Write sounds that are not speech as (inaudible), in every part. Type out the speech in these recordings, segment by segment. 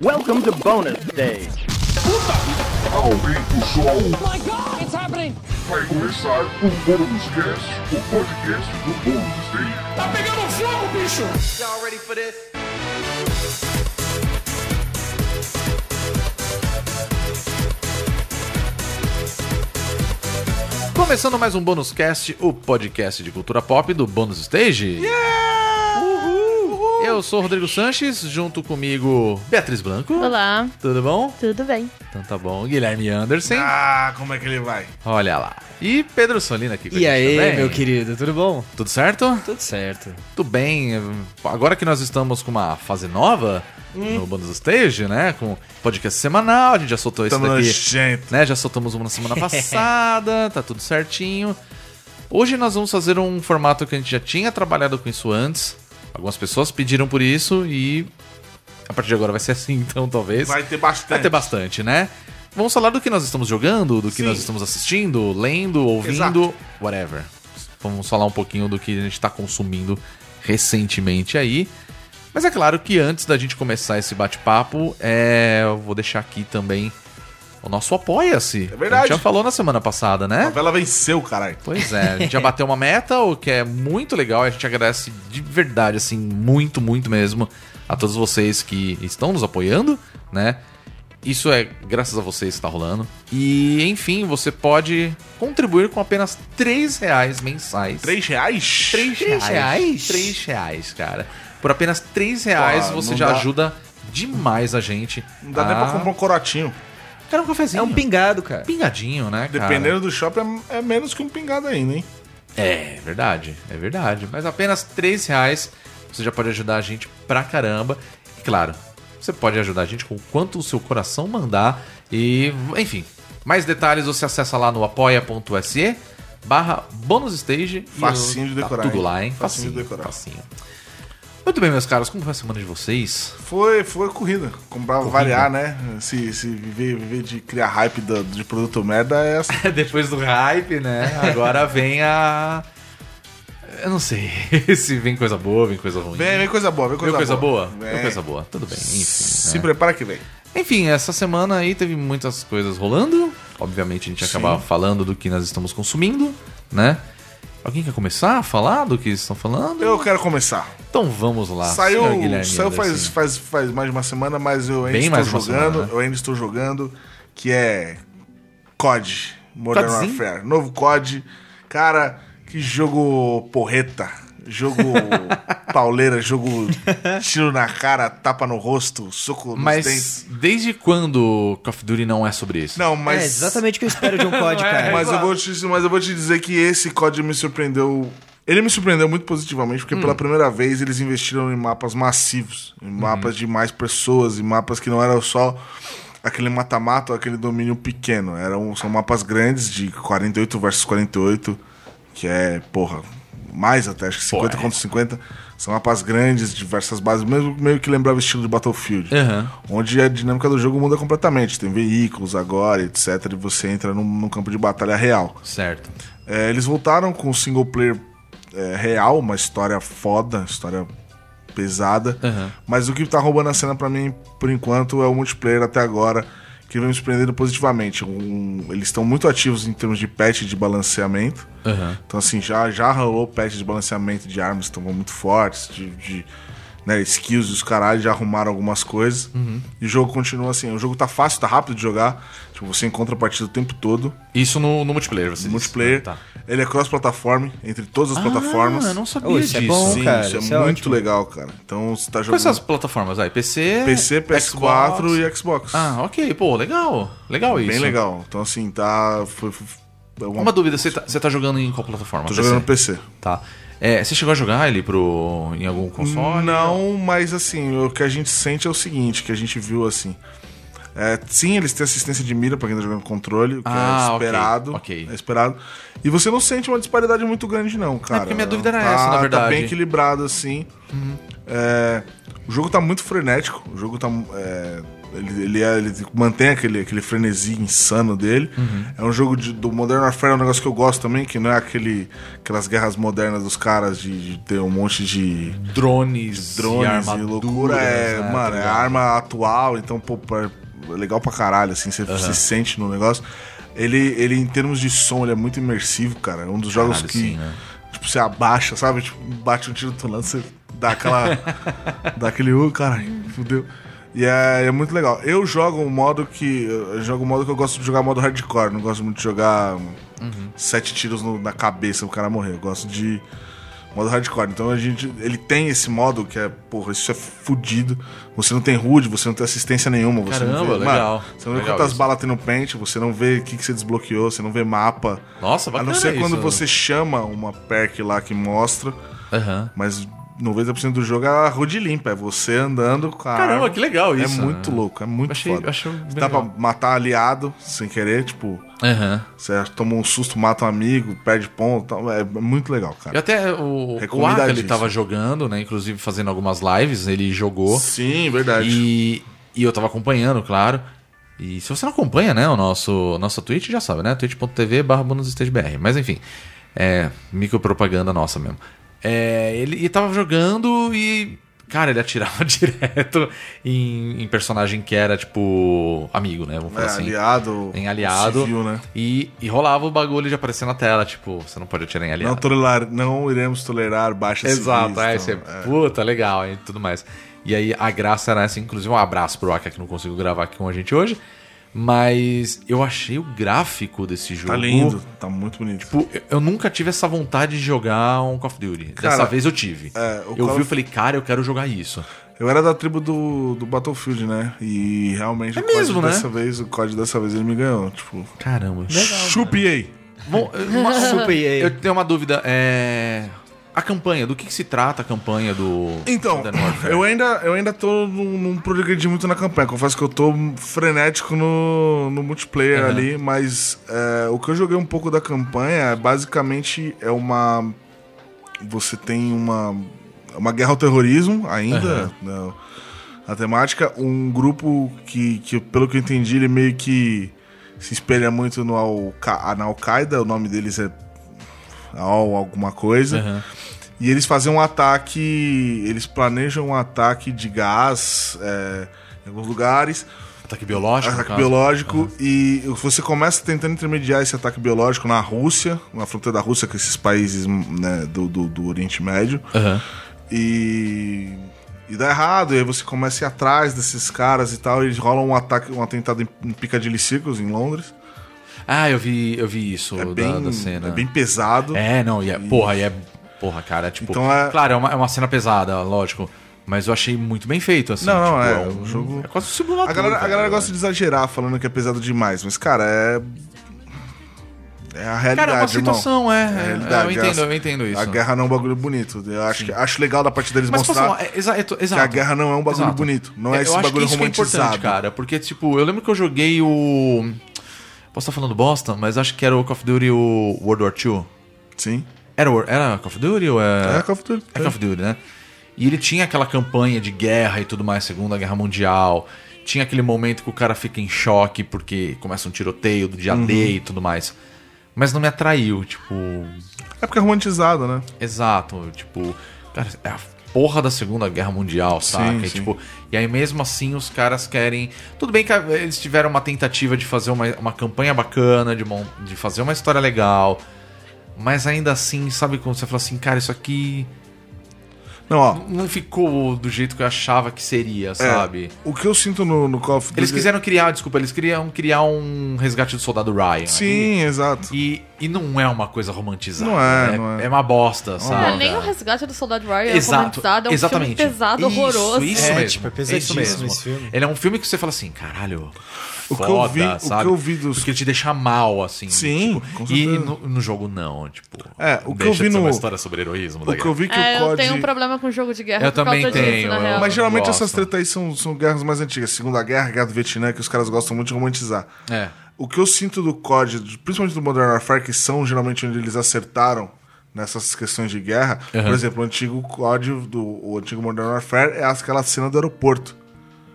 Welcome to bonus stage. Aumenta o som, my God, it's happening! vai começar o Bônus Cast, o podcast do Bônus Stage. Tá pegando fogo, bicho! Y'all ready for this? Começando mais um Bônus Cast, o podcast de cultura pop do Bônus Stage. Eu sou o Rodrigo Sanches, junto comigo Beatriz Blanco. Olá, Tudo bom? tudo bem? Então tá bom. Guilherme Anderson. Ah, como é que ele vai? Olha lá. E Pedro Solina aqui com a E gente aí, também. meu querido, tudo bom? Tudo certo? Tudo certo. Tudo bem. Agora que nós estamos com uma fase nova no Bônus Stage, né? Com podcast semanal, a gente já soltou esse Tamo daqui. nojento. né? Já soltamos uma na semana (laughs) passada, tá tudo certinho. Hoje nós vamos fazer um formato que a gente já tinha trabalhado com isso antes. Algumas pessoas pediram por isso e a partir de agora vai ser assim, (laughs) então talvez. Vai ter bastante. Vai ter bastante, né? Vamos falar do que nós estamos jogando, do que Sim. nós estamos assistindo, lendo, ouvindo, Exato. whatever. Vamos falar um pouquinho do que a gente tá consumindo recentemente aí. Mas é claro que antes da gente começar esse bate-papo, é... eu vou deixar aqui também o nosso Apoia-se. É verdade. A gente já falou na semana passada, A né? novela venceu, caralho. Pois é, a gente já bateu uma meta, o que é muito legal. A gente agradece de verdade, assim, muito, muito mesmo a todos vocês que estão nos apoiando, né? Isso é graças a vocês que está rolando. E, enfim, você pode contribuir com apenas 3 reais mensais. Três reais? 3 reais. reais? 3 reais, cara. Por apenas 3 reais Pô, você já dá- ajuda demais a gente. Não dá nem pra a- comprar um corotinho. Cara, um cafezinho. É um pingado, cara. pingadinho, né, cara? Dependendo do shopping, é, é menos que um pingado ainda, hein? É verdade, é verdade. Mas apenas 3 reais você já pode ajudar a gente pra caramba. E claro, você pode ajudar a gente com o quanto o seu coração mandar. E, enfim, mais detalhes você acessa lá no apoia.se barra bônus stage. Facinho de tá decorar, tudo hein? lá, hein? Facinho de decorar. Facinho. Muito bem, meus caros, como foi a semana de vocês? Foi, foi corrida. Comprar, variar, né? Se, se viver, viver de criar hype do- de produto merda é assim. (laughs) Depois do hype, né? Agora vem a... Eu não sei (laughs) se vem coisa boa, vem coisa ruim. Vem, vem coisa boa, vem coisa, coisa boa? Vem. Veio coisa boa. Tudo bem, enfim. Se né? prepara que vem. Enfim, essa semana aí teve muitas coisas rolando. Obviamente a gente acaba falando do que nós estamos consumindo, né? Alguém quer começar a falar do que estão falando? Eu quero começar. Então vamos lá. Saiu, saiu faz, faz, faz mais de uma semana, mas eu ainda Bem estou jogando. semana, né? Eu ainda estou jogando, que é COD, Modern CODzinho? Warfare. Novo COD. Cara, que jogo porreta. Jogo pauleira, jogo tiro na cara, tapa no rosto, soco nos Mas dentes. desde quando Call of Duty não é sobre isso? Não, mas. É exatamente o que eu espero de um COD, (laughs) cara. Mas eu, vou te, mas eu vou te dizer que esse COD me surpreendeu. Ele me surpreendeu muito positivamente, porque pela primeira vez eles investiram em mapas massivos, em mapas de mais pessoas, em mapas que não eram só aquele mata-mata ou aquele domínio pequeno. Eram, são mapas grandes de 48 versus 48, que é, porra, mais até, acho que 50 Pô, é. contra 50. São mapas grandes, diversas bases, mesmo meio que lembrava o estilo de Battlefield Aham. onde a dinâmica do jogo muda completamente. Tem veículos agora, etc. E você entra num, num campo de batalha real. Certo. É, eles voltaram com o single player é, real, uma história foda, história pesada. Aham. Mas o que tá roubando a cena pra mim, por enquanto, é o multiplayer até agora, que vem me surpreendendo positivamente. Um- eles estão muito ativos em termos de patch de balanceamento. Aham. Então, assim, já, já rolou patch de balanceamento de armas que estão muito fortes, de, de, né, skills e os caralho, já arrumaram algumas coisas. E o jogo continua assim. O jogo tá fácil, tá rápido de jogar. Tipo, você encontra a partida o tempo todo. Isso no, no multiplayer, você disse. multiplayer. Tá. Ele é cross-plataforma, entre todas as plataformas. Ah, eu não sabia Oh, isso é disso. bom, Sim, cara, isso é isso é muito ótimo. legal, cara. Então, você tá Quais jogando são as plataformas aí? PC, PC, PS4 e Xbox. Ah, ok. Pô, legal. Legal isso. Bem legal. Então, assim, tá... Foi, foi, é uma- Uma dúvida, você tá, você tá jogando em qual plataforma? Tô jogando no PC. Tá. É, você chegou a jogar ele pro, em algum console? Não, mas assim, o que a gente sente é o seguinte, que a gente viu assim. É, sim, eles têm assistência de mira pra quem tá jogando controle, o que Ah, é esperado. ok. É esperado. E você não sente uma disparidade muito grande, não, cara. porque minha dúvida era Tá- essa, na verdade. Tá bem equilibrado, assim. É, o jogo tá muito frenético. O jogo tá. é, ele, ele, é- ele mantém aquele, aquele frenesi insano dele. É um jogo de- do Modern Warfare, é um negócio que eu gosto também, que não é aquele, aquelas guerras modernas dos caras de, de ter um monte de Drones, drones e, armaduras, loucura. É, né, mano, tá é ligado? arma atual, então, pô, é legal pra caralho, assim, você se sente no negócio. Ele, ele, em termos de som, ele é muito imersivo, cara. É um dos jogos Caralho, que, sim, né? tipo, você abaixa, sabe? Tipo, bate um tiro do lado, você dá aquela. (laughs) dá aquele, uh, caralho, fudeu. E é, é muito legal. Eu jogo um modo que. Eu jogo um modo que eu gosto de jogar modo hardcore. Não gosto muito de jogar Uhum. sete tiros no- na cabeça o cara morrer. Eu gosto de modo hardcore. Então a gente. Ele tem esse modo que é, porra, isso é fudido. Você não tem HUD, você não tem assistência nenhuma. Você não Caramba, vê, legal. Mano, você não vê Legal quantas isso. balas tem no pente, você não vê o que, que você desbloqueou, você não vê mapa. Nossa, A bacana não ser quando isso. você chama uma perk lá que mostra, Aham. mas 90% do jogo é a HUD limpa, é você andando com a Caramba, arma. que legal isso, É muito né? louco, é muito Achei- foda. achei Dá pra matar aliado sem querer, tipo, Aham. você toma um susto, mata um amigo, perde ponto, tal, é muito legal, E cara. até o, o Recomendadíssimo. ele tava jogando, né? Inclusive fazendo algumas lives, ele jogou. Sim, verdade. E, e eu tava acompanhando, claro. E se você não acompanha, né, o nosso nossa Twitch, já sabe, né? twitch.tv barra bonusstagebr. Mas enfim, é micropropaganda nossa mesmo. É, ele, ele tava jogando e, cara, ele atirava (laughs) direto em, em personagem que era, tipo, amigo, né? Vamos É, falar assim. aliado, Em aliado. civil, né? E, e rolava o bagulho de aparecer na tela, tipo, você não pode atirar em aliado. Não, tolerar, não iremos tolerar baixas Exato, civis, é, então, você, puta, legal e tudo mais. E aí a graça era essa, inclusive um abraço pro Aka que não conseguiu gravar aqui com a gente hoje. Mas eu achei o gráfico desse jogo. Tá lindo, tá muito bonito. Tipo, eu- nunca tive essa vontade de jogar um Call of Duty. Dessa Cara, vez eu tive. é, o eu Call vi e of- falei, cara, eu quero jogar isso. Eu era da tribo do, do Battlefield, né? E realmente É o COD mesmo, né? dessa vez, o COD dessa vez ele me ganhou. Tipo, Caramba. chupiei. Bom, uma, (laughs) EA. eu tenho uma dúvida. É. A campanha, do que, que se trata a campanha do Então, eu ainda, eu ainda tô num, num progredir muito na campanha. Confesso que eu tô frenético no, no multiplayer Uhum. ali, mas é, o que eu joguei um pouco da campanha é basicamente é uma. Você tem uma. Uma guerra ao terrorismo ainda. né, a temática. Um grupo que, que, pelo que eu entendi, ele meio que se espelha muito no Al na Al-Qaeda. O nome deles é Al alguma coisa. Aham. E eles fazem um ataque. Eles planejam um ataque de gás é, em alguns lugares. Ataque biológico? Ataque caso? biológico. E você começa tentando intermediar esse ataque biológico na Rússia, na fronteira da Rússia, com esses países né, do, do, do Oriente Médio. Aham. E. E dá errado, e aí você começa a ir atrás desses caras e tal, e eles rolam um ataque, um atentado em, em Piccadilly Circus, em Londres. Ah, eu vi, eu vi isso É da, bem, da cena. é bem pesado. É, não, e é, porra, e é. Porra, cara, tipo. Então é- Claro, é uma, é uma cena pesada, lógico. Mas eu achei muito bem feito, assim. Não, não, tipo, é, um o jogo- É quase um simulador. A galera, a velho. galera gosta de exagerar falando que é pesado demais, mas, cara, é. É a realidade, Cara, é uma situação, é. a é, realidade. eu entendo, Essa- eu entendo isso. A guerra não é um bagulho bonito. Eu acho, que, acho legal da parte deles Mas mostrar é, exa- é- que exato. a guerra não é um bagulho Exato. bonito. Não é, eu esse bagulho que é romantizado. importante, cara. Porque, tipo, eu lembro que eu joguei o. Posso estar falando bosta, mas acho que era o Call of Duty o World War II. Sim. Era, o- era Call of Duty ou é. É, Call of Duty. É Call of Duty, né? E ele tinha aquela campanha de guerra e tudo mais, Segunda Guerra Mundial. Tinha aquele momento que o cara fica em choque porque começa um tiroteio do dia Uhum. D e tudo mais. Mas não me atraiu, tipo. É porque é romantizado, né? Exato, tipo. Cara, é a porra da Segunda Guerra Mundial, saca? E, sim. tipo, e aí mesmo assim os caras querem. Tudo bem que eles tiveram uma tentativa de fazer uma, uma campanha bacana, de, mon- de fazer uma história legal. Mas ainda assim, sabe quando você fala assim, cara, isso aqui Não, ó. não ficou do jeito que eu achava que seria, é, sabe? o que eu sinto no, no Call of Duty. Eles quiseram criar, desculpa, eles queriam criar um resgate do soldado Ryan. Sim, exato. E E não é uma coisa romantizada. Não é, é, não é. é uma bosta, sabe? É, nem o resgate do Soldado Ryan é Exato, romantizado, é um exatamente. filme pesado, Isso, horroroso. Isso, É, mesmo. tipo, é isso pesadíssimo mesmo. esse filme. Ele é um filme que você fala assim, caralho. O que foda, eu vi- o que sabe? eu vi dos- Porque ele te deixa mal, assim. Sim, tipo, E no, no jogo não, tipo. É, o que eu vi de ser uma no- história sobre heroísmo O que eu guerra. vi que É, o COD... eu tenho um problema com jogo de guerra Eu por também causa tenho, disso, na eu- real. Mas geralmente gosto. essas tretas aí são, são guerras mais antigas. Segunda Guerra, Guerra do Vietnã, que os caras gostam muito de romantizar. É. O que eu sinto do COD, principalmente do Modern Warfare, que são geralmente onde eles acertaram nessas questões de guerra. Uhum. Por exemplo, o antigo COD, do, o antigo Modern Warfare, é aquela cena do aeroporto.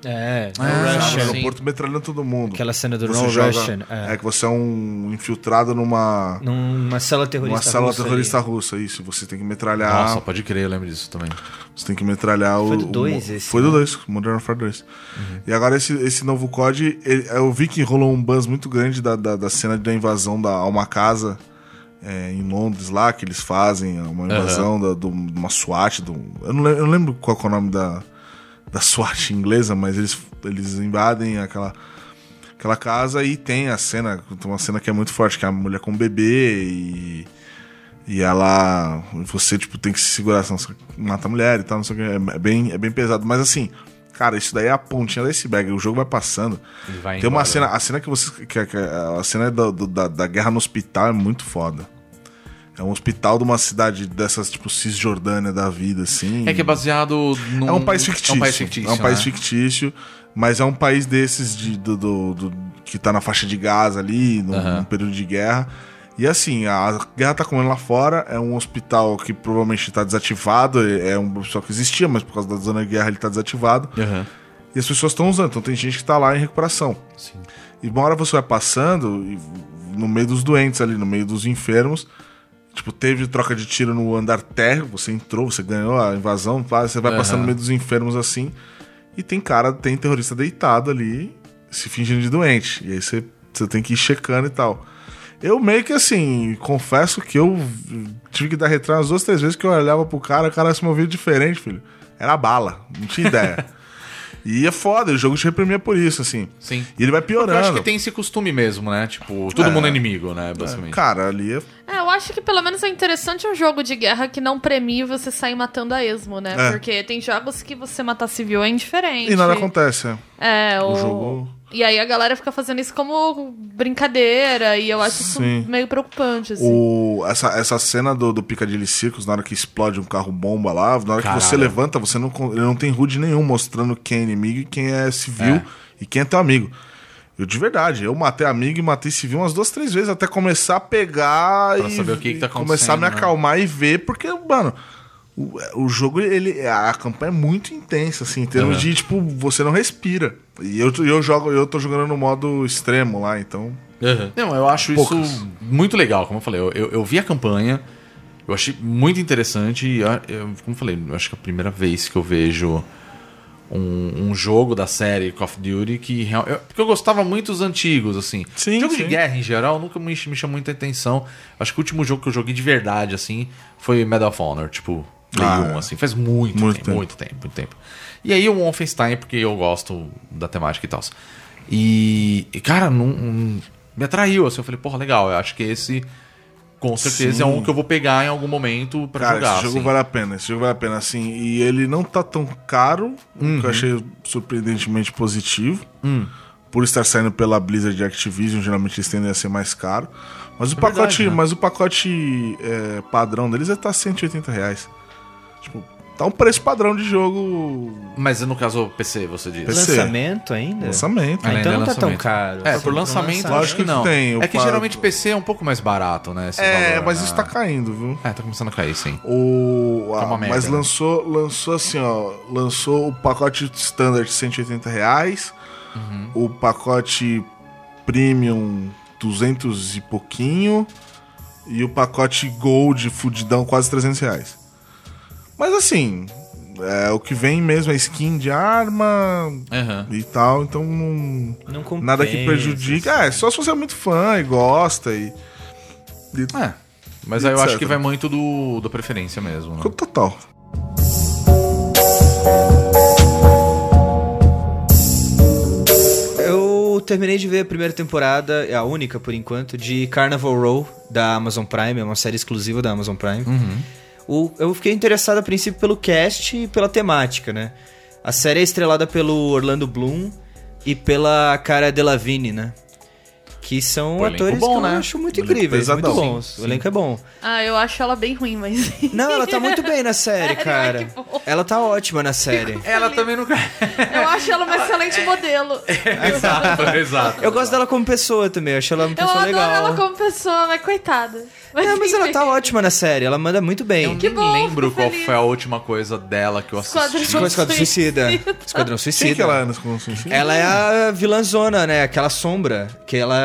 É, no Ah, Sabe? Russian. No sim. aeroporto metralhando todo mundo. Aquela cena do Você No joga- Russian, é. É. que você é um infiltrado numa, Numa cela terrorista numa célula russa terrorista ali. russa, isso. Você tem que metralhar. Nossa, pode crer, eu lembro disso também. Você tem que metralhar o. Foi do o- dois esse, Foi do né? 2, Modern Warfare 2. E agora esse, esse novo COD, ele- eu vi que rolou um buzz muito grande da, da, da cena da invasão da, a uma casa é, em Londres lá, que eles fazem uma invasão da, do- de uma SWAT. Do, eu, não lembro, eu não lembro qual é o nome da, da SWAT inglesa, mas eles, eles invadem aquela, aquela casa e tem a cena, tem uma cena que é muito forte, que é a mulher com o bebê e. E ela. Você, tipo, tem que se segurar, senão você mata a mulher e tal, não sei o que. É, é bem, é bem pesado. Mas assim, cara, isso daí é a pontinha do iceberg. O jogo vai passando. Vai Tem uma embora. cena. A cena que você. Que, que- a cena do- da, da guerra no hospital é muito foda. É um hospital de uma cidade dessas, tipo, Cisjordânia da vida, assim. É que é baseado num... É um país fictício. É um país fictício, É um país né? fictício, mas é um país desses de, do, do- do- que tá na faixa de Gaza ali, num, Aham. num período de guerra. E assim, a guerra tá comendo lá fora, é um hospital que provavelmente tá desativado, é um hospital que existia, mas por causa da zona de guerra ele tá desativado. Aham. E as pessoas estão usando, então tem gente que tá lá em recuperação. Sim. E uma hora você vai passando, no meio dos doentes ali, no meio dos enfermos, tipo, teve troca de tiro no andar térreo, você entrou, você ganhou a invasão, você vai Aham. passando no meio dos enfermos assim, e tem cara, tem terrorista deitado ali, se fingindo de doente. E aí você, você tem que ir checando e tal. Eu meio que assim, confesso que eu tive que dar retrás duas, três vezes que eu olhava pro cara, o cara se movia diferente, filho. Era bala, não tinha ideia. (laughs) e é foda, o jogo te reprimia por isso, assim. Sim. E ele vai Porque eu piorando. acho que tem esse costume mesmo, né? Tipo, todo É. mundo é inimigo, né? Basicamente. Cara, ali é. É, eu acho que pelo menos é interessante um jogo de guerra que não premie você sair matando a esmo, né? É. Porque tem jogos que você matar civil é indiferente. E nada acontece. é. É, o... jogo- E aí a galera fica fazendo isso como brincadeira, e eu acho Sim. isso meio preocupante, assim. O, essa, essa cena do, do Piccadilly Circus, na hora que explode um carro bomba lá, na hora que você Caralho. levanta, você não, ele não tem HUD nenhum mostrando quem é inimigo e quem é civil É. e quem é teu amigo. Eu de verdade, eu matei amigo e matei civil umas duas, três vezes até começar a pegar Pra e saber o que que tá começar a me né? acalmar e ver, porque, mano, o, o jogo, ele, a campanha é muito intensa, assim, em termos Uhum. de, tipo, você não respira. E eu, eu jogo, eu tô jogando no modo extremo lá, então. Não, eu acho Poucas. isso muito legal, como eu falei. Eu, eu, eu vi a campanha, eu achei muito interessante. E, ah, eu- como eu falei, eu acho que é a primeira vez que eu vejo um, um jogo da série Call of Duty que real- eu, porque eu gostava muito dos antigos, assim. Sim, jogo sim. de guerra em geral nunca me, me chamou muita atenção. Acho que o último jogo que eu joguei de verdade, assim, foi Medal of Honor, tipo, Play Ah, 1, assim, faz muito, muito tempo, tempo. muito tempo, muito tempo. E aí o Wolfenstein, porque eu gosto da temática e tal. E, cara, não, não- me atraiu, assim, eu falei, porra, legal, eu acho que esse com certeza Sim. é um que eu vou pegar em algum momento pra Cara, jogar. esse jogo assim. vale a pena, esse jogo vale a pena, assim, e ele não tá tão caro, Uhum. que eu achei surpreendentemente positivo, Hum. por estar saindo pela Blizzard e Activision, geralmente eles tendem a ser mais caro, mas o É pacote, verdade, né? mas o pacote é, padrão deles é tá 180 reais, tipo, tá um preço padrão de jogo Mas no caso PC, você diz. PC. Lançamento ainda? lançamento, Ah, né? então Ainda não tá tão lançamento. caro. É, Assim, por pra um lançamento, lançamento. acho que não. tem, é que pa- geralmente PC é um pouco mais barato, né? esse É, valor, mas né? isso tá caindo, viu? É, tá começando a cair, sim. O, Tá a- uma merda, mas né? lançou, lançou assim, ó. Lançou o pacote standard de 180 reais. Uhum. O pacote premium 200 e pouquinho. E o pacote gold fudidão quase 300 reais. Mas assim, é, o que vem mesmo é skin de arma Aham. e tal. Então não, Não compensa, nada que prejudique. assim. É, só se você é muito fã e gosta e... e É. Mas aí eu acho que vai muito do, da preferência mesmo. Né? Total. Eu terminei de ver a primeira temporada, é a única por enquanto, de Carnival Row, da Amazon Prime, é uma série exclusiva da Amazon Prime. O- eu fiquei interessado a princípio pelo cast e pela temática, né? A série é estrelada pelo Orlando Bloom e pela Cara Delevingne, né? Que são Pô, atores bom, que eu né? acho muito incríveis, muito pesadão. bons. O elenco é bom. Ah, eu acho ela bem ruim, mas. Não, ela tá muito bem na (laughs) série, cara. Ai, que bom. Ela tá ótima na série. Ela também nunca. Eu acho ela uma excelente modelo. (laughs) exato, exato. Eu gosto dela como pessoa também, eu acho ela uma Eu pessoa adoro legal. ela como pessoa, mas coitada. Não, mas ela tá (laughs) ótima na série, ela manda muito bem. Eu Que nem bom, lembro qual feliz. foi a última coisa dela que eu assisti. Esquadrão Esquadrão Suicida. Suicida. Esquadrão Suicida. Quem que ela é nesse consenso? Ela é a vilãzona, né? Aquela sombra. Que ela.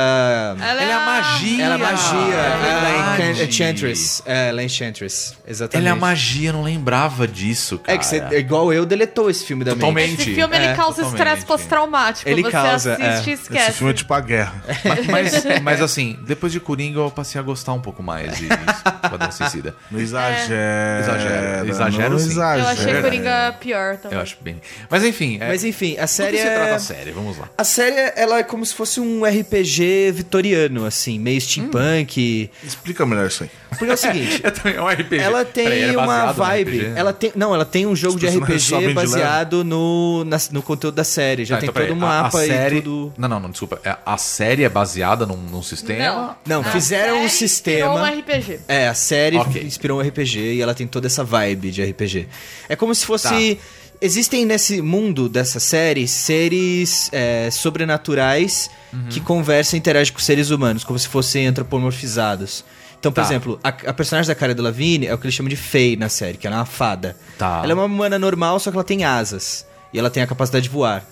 Ela Ela é a magia. Ela é magia. ela é verdade. Enchantress. É, ela é Enchantress. Exatamente. Ela é a magia, eu não lembrava disso, cara. É que você, é igual eu, deletou esse filme da mente. Totalmente. Esse filme ele É, causa estresse pós-traumático. Ele Você causa, assiste é. e esquece. Esse filme é tipo a guerra. (laughs) Mas, mas assim, depois de Coringa eu passei a gostar um pouco mais de Esquadrão Suicida. (laughs) Não exagera. Exagero. Exagero, não sim. exagera. Eu achei Coringa pior também. Eu acho bem. Mas enfim. É... Mas enfim, a do série que se trata é. a série? Vamos lá. A série, ela é como se fosse um RPG vitoriano, assim, meio steampunk. Explica melhor isso aí. Porque é o seguinte, (laughs) É um RPG. ela tem Peraí, é uma vibe. RPG? Ela tem, não, ela tem um jogo de RPG baseado no, na- no conteúdo da série. Já Ah, tem então, todo um peraí, a- a mapa série... e tudo. Não, não, não, desculpa. É, A série é baseada num, num sistema. Não, A fizeram um sistema. Um RPG. É, a série Ok. inspirou um RPG e ela tem toda essa vibe de RPG. É como se fosse. Existem nesse mundo dessa série seres é, sobrenaturais Uhum. que conversam e interagem com seres humanos, como se fossem antropomorfizados. Então, por Tá. exemplo, a, a personagem da Cara Delevingne é o que eles chamam de Fey na série, que ela é uma fada. Tá. Ela é uma humana normal, só que ela tem asas. E ela tem a capacidade de voar.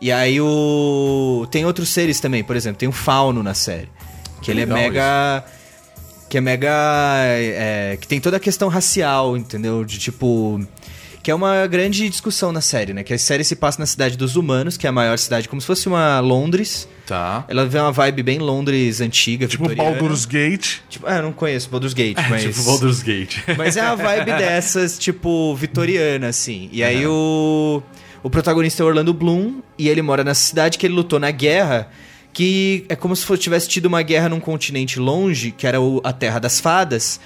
E aí o. Tem outros seres também, por exemplo, tem um fauno na série. Que ele é mega. Que é mega. é, que tem toda a questão racial, entendeu? De tipo. Que é uma grande discussão na série, né? Que a série se passa na cidade dos humanos, que é a maior cidade, como se fosse uma Londres. Tá. Ela vê uma vibe bem Londres antiga, Tipo vitoriana. Baldur's Gate. Tipo, ah, eu não conheço Baldur's Gate, mas... Tipo Baldur's Gate. (laughs) Mas é uma vibe dessas, tipo, vitoriana, assim. E aí o, o protagonista é Orlando Bloom, e ele mora nessa cidade que ele lutou na guerra, que é como se fosse, tivesse tido uma guerra num continente longe, que era o- a Terra das Fadas,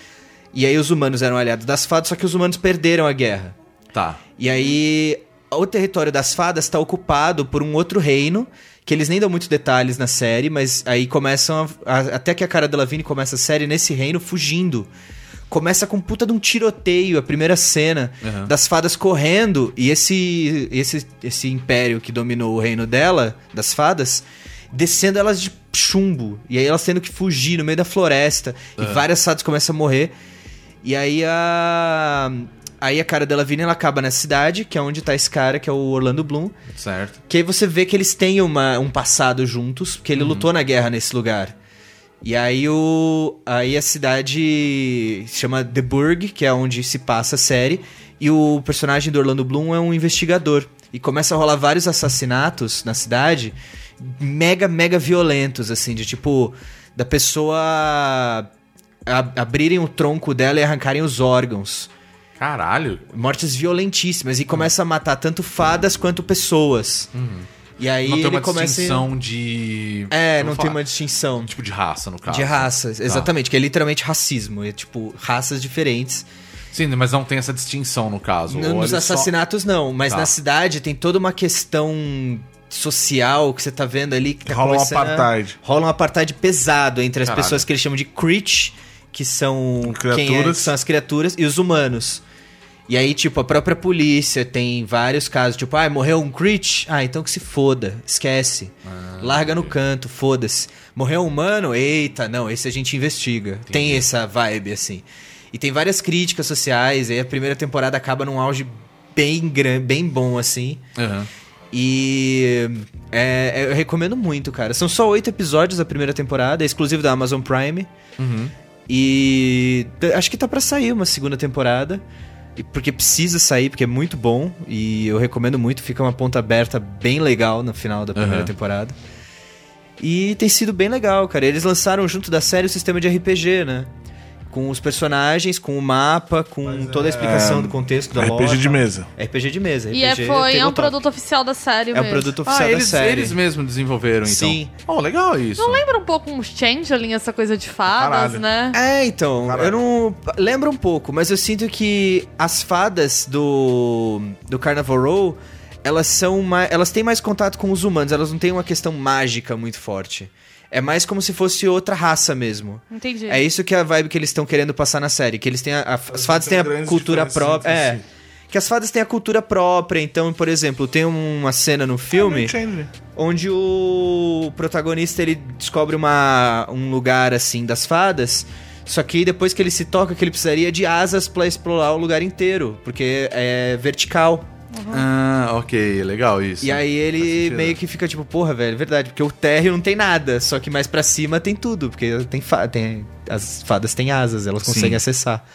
e aí os humanos eram aliados das fadas, só que os humanos perderam a guerra. Tá. E aí o território das fadas está ocupado por um outro reino, que eles nem dão muitos detalhes na série, mas aí começam a, a- até que a cara da Lavigne começa a série nesse reino fugindo. Começa com puta de um tiroteio, a primeira cena Uhum. das fadas correndo e esse, esse esse império que dominou o reino dela, das fadas, descendo elas de chumbo. E aí elas tendo que fugir no meio da floresta. E várias fadas começam a morrer. E aí a. Aí a cara dela Vini ela acaba na cidade, que é onde tá esse cara, que é o Orlando Bloom. Certo. Que aí você vê que eles têm uma, um passado juntos, porque ele lutou na guerra nesse lugar. E aí o. Aí a cidade se chama The Burg, que é onde se passa a série. E o personagem do Orlando Bloom é um investigador. E começa a rolar vários assassinatos na cidade, mega, mega violentos, assim, de tipo. Da pessoa a- abrirem o tronco dela e arrancarem os órgãos. Caralho. Mortes violentíssimas. E começa a matar tanto fadas quanto pessoas. E aí não tem uma começa. distinção de. É, Como não falar? tem uma distinção. Tipo de raça, no caso. De raças, exatamente, que é literalmente racismo. É tipo, raças diferentes. Sim, mas não tem essa distinção no caso. N- Ou Nos eles só- assassinatos, não, mas Tá. na cidade tem toda uma questão social que você tá vendo ali que tá Rola um a- apartheid. Rola um apartheid pesado entre as Caralho. pessoas que eles chamam de Creech, que são é, Criaturas. que são as criaturas, e os humanos. E aí, tipo, a própria polícia tem vários casos, tipo, ah, morreu um Creech? Ah, então que se foda, esquece. Ah, Larga no canto, foda-se. Morreu um humano? Eita, não, esse a gente investiga. Tem essa vibe, assim. E tem várias críticas sociais, aí a primeira temporada acaba num auge bem grande, bem bom, assim. Aham. E é, é, eu recomendo muito, cara. São só oito episódios a primeira temporada, é exclusivo da Amazon Prime. E t- acho que tá pra sair uma segunda temporada. e- Porque precisa sair, porque é muito bom. E eu recomendo muito. Fica uma ponta aberta bem legal no final da primeira Aham. temporada. E tem sido bem legal, cara. Eles lançaram junto da série o sistema de RPG, né? Com os personagens, com o mapa, com toda a explicação do contexto da RPG lore. de mesa. RPG de mesa. E é, RPG foi, é um produto oficial da série É um mesmo. produto oficial Ah, da eles, série. eles mesmos desenvolveram, então. Sim. Oh, legal isso. Não lembra um pouco um Changeling, essa coisa de fadas, Caralho. né? É, então, Caralho. eu não. Lembra um pouco, mas eu sinto que as fadas do. do Carnival Row, elas são mais. Elas têm mais contato com os humanos, elas não têm uma questão mágica muito forte. É mais como se fosse outra raça mesmo. Entendi. É isso que é a vibe que eles estão querendo passar na série. Que eles têm a- a- as fadas têm a cultura própria. É. si. Que as fadas têm a cultura própria. Então, por exemplo, tem uma cena no filme Changeling. onde o protagonista ele descobre uma, um lugar assim das fadas. Só que depois que ele se toca que ele precisaria de asas pra explorar o lugar inteiro, porque é vertical. Ah, ok, legal isso. E aí ele meio que fica tipo, porra, velho, é verdade, porque o térreo não tem nada, só que mais pra cima tem tudo, porque tem, fa tem as fadas têm asas, elas conseguem Sim. acessar.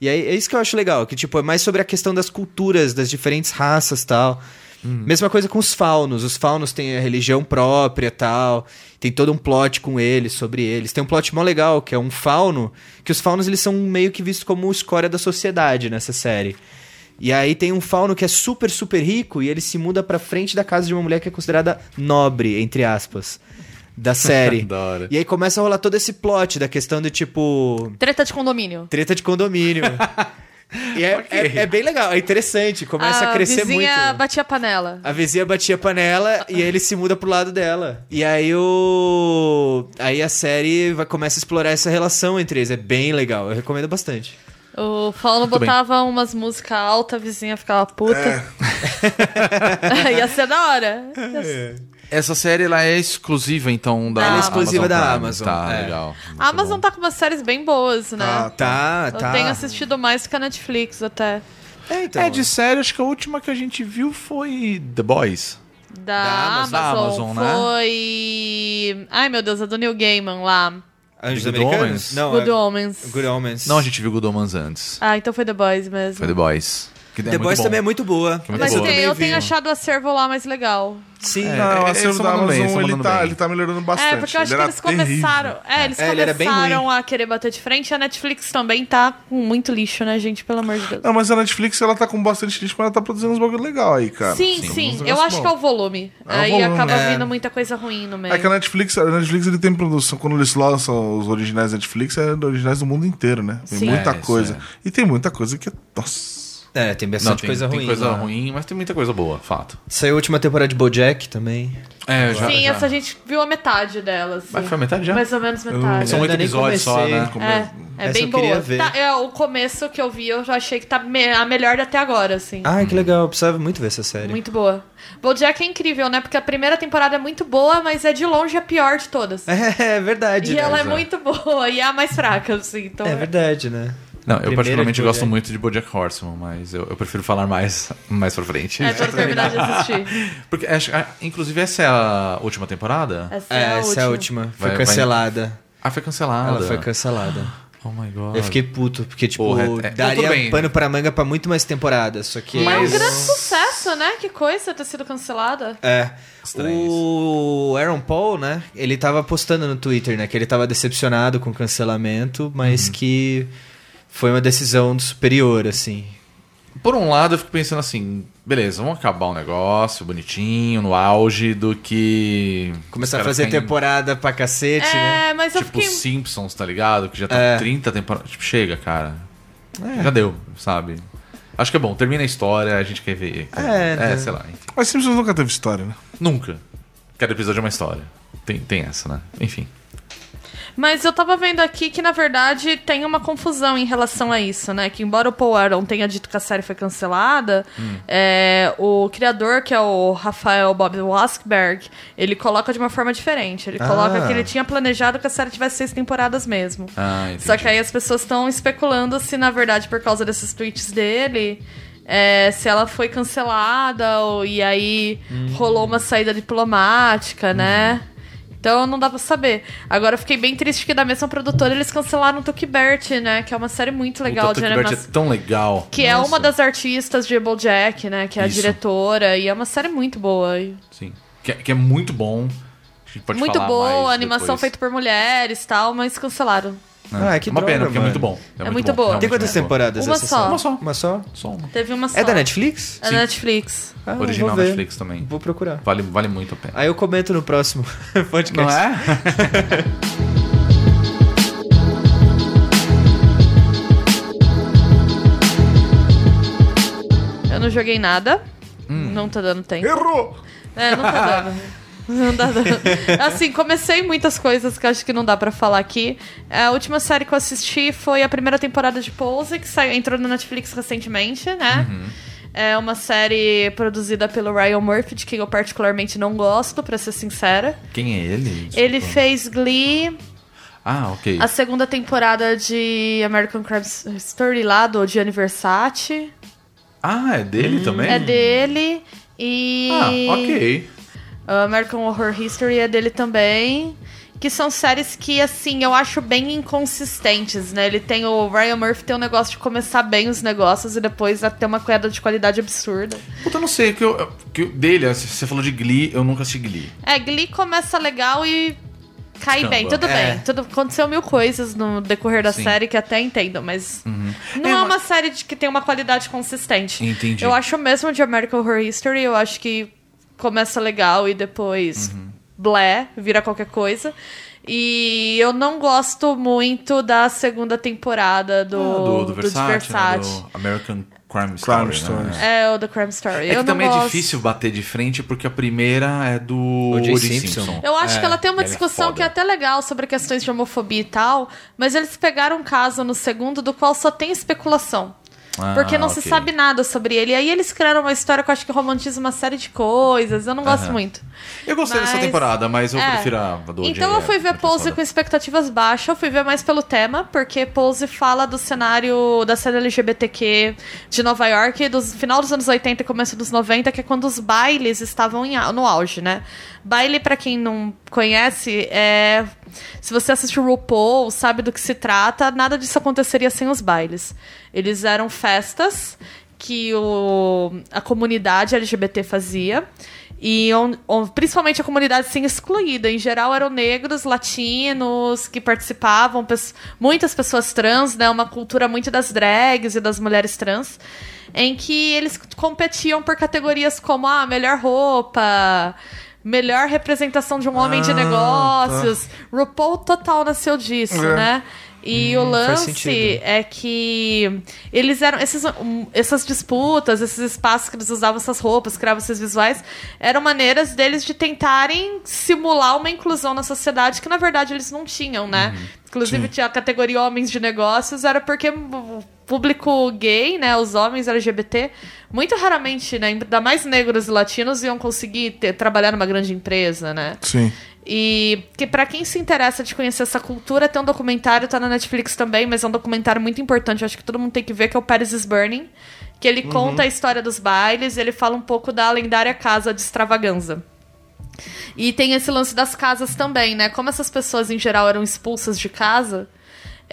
E aí é isso que eu acho legal, que tipo, é mais sobre a questão das culturas, das diferentes raças e tal. Mesma coisa com os faunos. Os faunos têm a religião própria tal. Tem todo um plot com eles, sobre eles. Tem um plot mó legal, que é um fauno. Que os faunos eles são meio que vistos como escória da sociedade nessa série. E aí tem um fauno que é super, super rico e ele se muda pra frente da casa de uma mulher que é considerada nobre, entre aspas, da (laughs) série. Da e aí começa a rolar todo esse plot da questão do tipo. Treta de condomínio. Treta de condomínio. (laughs) e é, é, é bem legal, é interessante, começa a, crescer vizinha muito. batia a panela. A vizinha batia a panela e aí ele se muda pro lado dela. E aí o. Aí a série vai, começa a explorar essa relação entre eles. É bem legal, eu recomendo bastante. O Fauno bem. botava umas músicas altas, a vizinha ficava puta. (laughs) Ia ser da hora. Essa série ela é exclusiva, então, da Ela é exclusiva da Prime. Amazon, Tá, é. legal. A Amazon tá com umas séries bem boas, né? Tá, Tá, Eu tá. tenho assistido mais que a Netflix até. É, então. É, de série, acho que a última que a gente viu foi The Boys. Da, Da Amazon, Amazon. Da Amazon, né? foi. Ai meu Deus, é do Neil Gaiman lá. Anjos Good Americanos? Omens? Não, Good é- Omens. Good Omens. Não, a gente viu Good Omens antes. Ah, então foi The Boys mesmo. Foi The Boys. Que é The muito Boys bom. também é muito boa. muito Mas boa. tem- eu também tenho achado o acervo lá mais legal. Sim. É, Não, o acervo da Amazon, ele, tá, bem. ele tá melhorando bastante. É, porque eu acho Ele que eles começaram. terrível. É, eles É, começaram a querer bater de frente. A Netflix também tá com muito lixo, né, gente? Pelo amor de Deus. Não, mas a Netflix, ela tá com bastante lixo, mas ela tá produzindo uns bagulho legal aí, cara. Sim, Uns sim. Eu acho bons. que é o volume. É o Aí volume, acaba é. vindo muita coisa ruim no meio. É que a Netflix, a Netflix ele tem produção, quando eles lançam os originais da Netflix, é originais do mundo inteiro, né? Tem Sim. muita É, coisa. é. E tem muita coisa que é. Nossa. É, tem Não, bastante tem, coisa tem ruim. coisa lá. ruim, mas tem muita coisa boa, fato. Saiu a última temporada de BoJack também. É, já, Sim, já. essa a gente viu a metade dela. Assim. Mas foi a metade já? Mais ou menos metade. São oito episódios só, né? Como É, é- é bem boa. ver. Tá, é, o começo que eu vi, eu já achei que tá me- a melhor até agora, assim. Ah, que legal. Eu precisava muito ver essa série. Muito boa. BoJack é incrível, né? Porque a primeira temporada é muito boa, mas é de longe a pior de todas. É, (laughs) é verdade. e né? ela é é. muito boa e é a mais fraca, assim. Então É verdade, né? Não, eu particularmente de gosto BoJack. muito de BoJack Horseman, mas eu, eu prefiro falar mais, (laughs) mais pra frente. É, pra terminar de assistir. (laughs) Porque, acho, ah, inclusive, essa é a última temporada? Essa É, é, a essa última. é a última. Foi Vai- vai- cancelada. Ah, foi cancelada. Ela foi cancelada. (gasps) Oh my god. Eu fiquei puto, porque, tipo, Porra, é- é- daria bem. pano pra manga pra muito mais temporadas. Só que. E é um Mas- grande sucesso, né? Que coisa ter sido cancelada. É. Estranho O Aaron Paul, né? Ele tava postando no Twitter, né? Que ele tava decepcionado com o cancelamento, mas Uhum. que foi uma decisão do superior, assim. Por um lado, eu fico pensando assim, beleza, vamos acabar o negócio bonitinho, no auge do que... Começar a fazer ficarem- temporada pra cacete, né? É, mas eu Tipo fiquei. Simpsons, tá ligado? Que já tá É. 30 temporadas. Tipo, chega, cara. Já deu, sabe? Acho que é bom, termina a história, a gente quer ver. É, é né? sei lá. enfim. Mas Simpsons nunca teve história, né? Nunca. Cada episódio é uma história. Tem, tem essa, né? Enfim. Mas eu tava vendo aqui que, na verdade, tem uma confusão em relação a isso, né? Que embora o Paul Aaron tenha dito que a série foi cancelada, Hum. é, o criador, que é o Rafael Bob Waskberg, ele coloca de uma forma diferente. Ele coloca Ah. que ele tinha planejado que a série tivesse seis temporadas mesmo. Ah. Só que aí as pessoas estão especulando se, na verdade, por causa desses tweets dele, é, se ela foi cancelada, ou, e aí rolou uma saída diplomática, né? Então não dá pra saber. Agora eu fiquei bem triste que da mesma produtora eles cancelaram Tuki Bert, né? Que é uma série muito legal Puta, de Bert animação. é tão legal. Que é Nossa. uma das artistas de Jack, né? Que é a Isso. diretora. E é uma série muito boa. Sim. Que, é- que é muito bom. A gente pode muito boa, animação depois. feita por mulheres e tal, mas cancelaram. Né? Ah, que é uma droga, pena, porque é muito bom. É muito boa. realmente Tem quantas temporadas Uma essa só. Uma só. Uma só? Só uma. Teve uma só. É da Netflix? É da Netflix. Ah, Original vou ver. Netflix também. Vou procurar. Vale, vale muito a pena. Aí eu comento no próximo (laughs) podcast. Não é? Eu não joguei nada. Hum. Não tá dando tempo. Errou! É, não tá dando. (laughs) (laughs) Não dá. Assim, comecei muitas coisas que acho que não dá pra falar aqui. A última série que eu assisti foi a primeira temporada de Pose, que saiu, entrou no Netflix recentemente, né? Uhum. É uma série produzida pelo Ryan Murphy, de quem eu particularmente não gosto, pra ser sincera. Quem é ele? Ele Desculpa. fez Glee, Ah, ok. a segunda temporada de American Crime Story lá, do Gianni Versace. Ah, é dele também? É dele. E. Ah, ok. A American Horror History é dele também. Que são séries que, assim, eu acho bem inconsistentes, né? Ele tem o Ryan Murphy tem um negócio de começar bem os negócios e depois ter uma queda de qualidade absurda. Puta, eu não sei. Que eu, que eu- dele, você falou de Glee, eu nunca assisti Glee. É, Glee começa legal e cai bem, tudo É. bem. Tudo, aconteceu mil coisas no decorrer da Sim. Uhum. série que até entendo, mas não É, é, mas- uma série de que tem uma qualidade consistente. Entendi. Eu acho mesmo de American Horror History, eu acho que começa legal e depois Uhum. blé, vira qualquer coisa. E eu não gosto muito da segunda temporada do, Ah, do, do do Versace, Versace. né? do American Crime Crime Story. Story. né? É, o The Crime Story. É eu que também é gosto. difícil bater de frente, porque a primeira é do O.J. O.J. Simpson. Simpson. Eu acho É, que ela tem uma é discussão foda. que é até legal sobre questões de homofobia e tal, mas eles pegaram um caso no segundo do qual só tem especulação. Ah, porque não se ok. sabe nada sobre ele. E aí eles criaram uma história que eu acho que romantiza uma série de coisas. Eu não gosto muito. Eu gostei dessa Mas- temporada, mas eu É. prefiro a do. Então eu fui ver Pose com expectativas baixas, eu fui ver mais pelo tema, porque Pose fala do cenário da cena LGBTQ de Nova York, do final dos anos 80 e começo dos 90, que é quando os bailes estavam em no auge, né? Baile, pra quem não conhece, é. Se você assiste o RuPaul, sabe do que se trata, nada disso aconteceria sem os bailes. Eles eram festas que o, a comunidade LGBT fazia. E on- on- principalmente a comunidade assim, excluída. Em geral eram negros, latinos que participavam, muitas pessoas trans, né? Uma cultura muito das drags e das mulheres trans, em que eles competiam por categorias como a melhor roupa, melhor representação de um homem de Ah, negócios. RuPaul total nasceu disso, É. né? E o Hum, faz lance é que eles eram. Esses, essas disputas, esses espaços que eles usavam essas roupas, criavam esses visuais, eram maneiras deles de tentarem simular uma inclusão na sociedade que, na verdade, eles não tinham, né? Inclusive, tinha a categoria homens de negócios, era porque o público gay, né? Os homens LGBT, muito raramente, né? Ainda mais negros e latinos iam conseguir ter- trabalhar numa grande empresa, né? Sim. E que pra quem se interessa de conhecer essa cultura, tem um documentário, tá na Netflix também, mas é um documentário muito importante, eu acho que todo mundo tem que ver, que é o Paris is Burning, que ele conta a história dos bailes, ele fala um pouco da lendária casa de extravaganza. E tem esse lance das casas também, né? Como essas pessoas em geral eram expulsas de casa,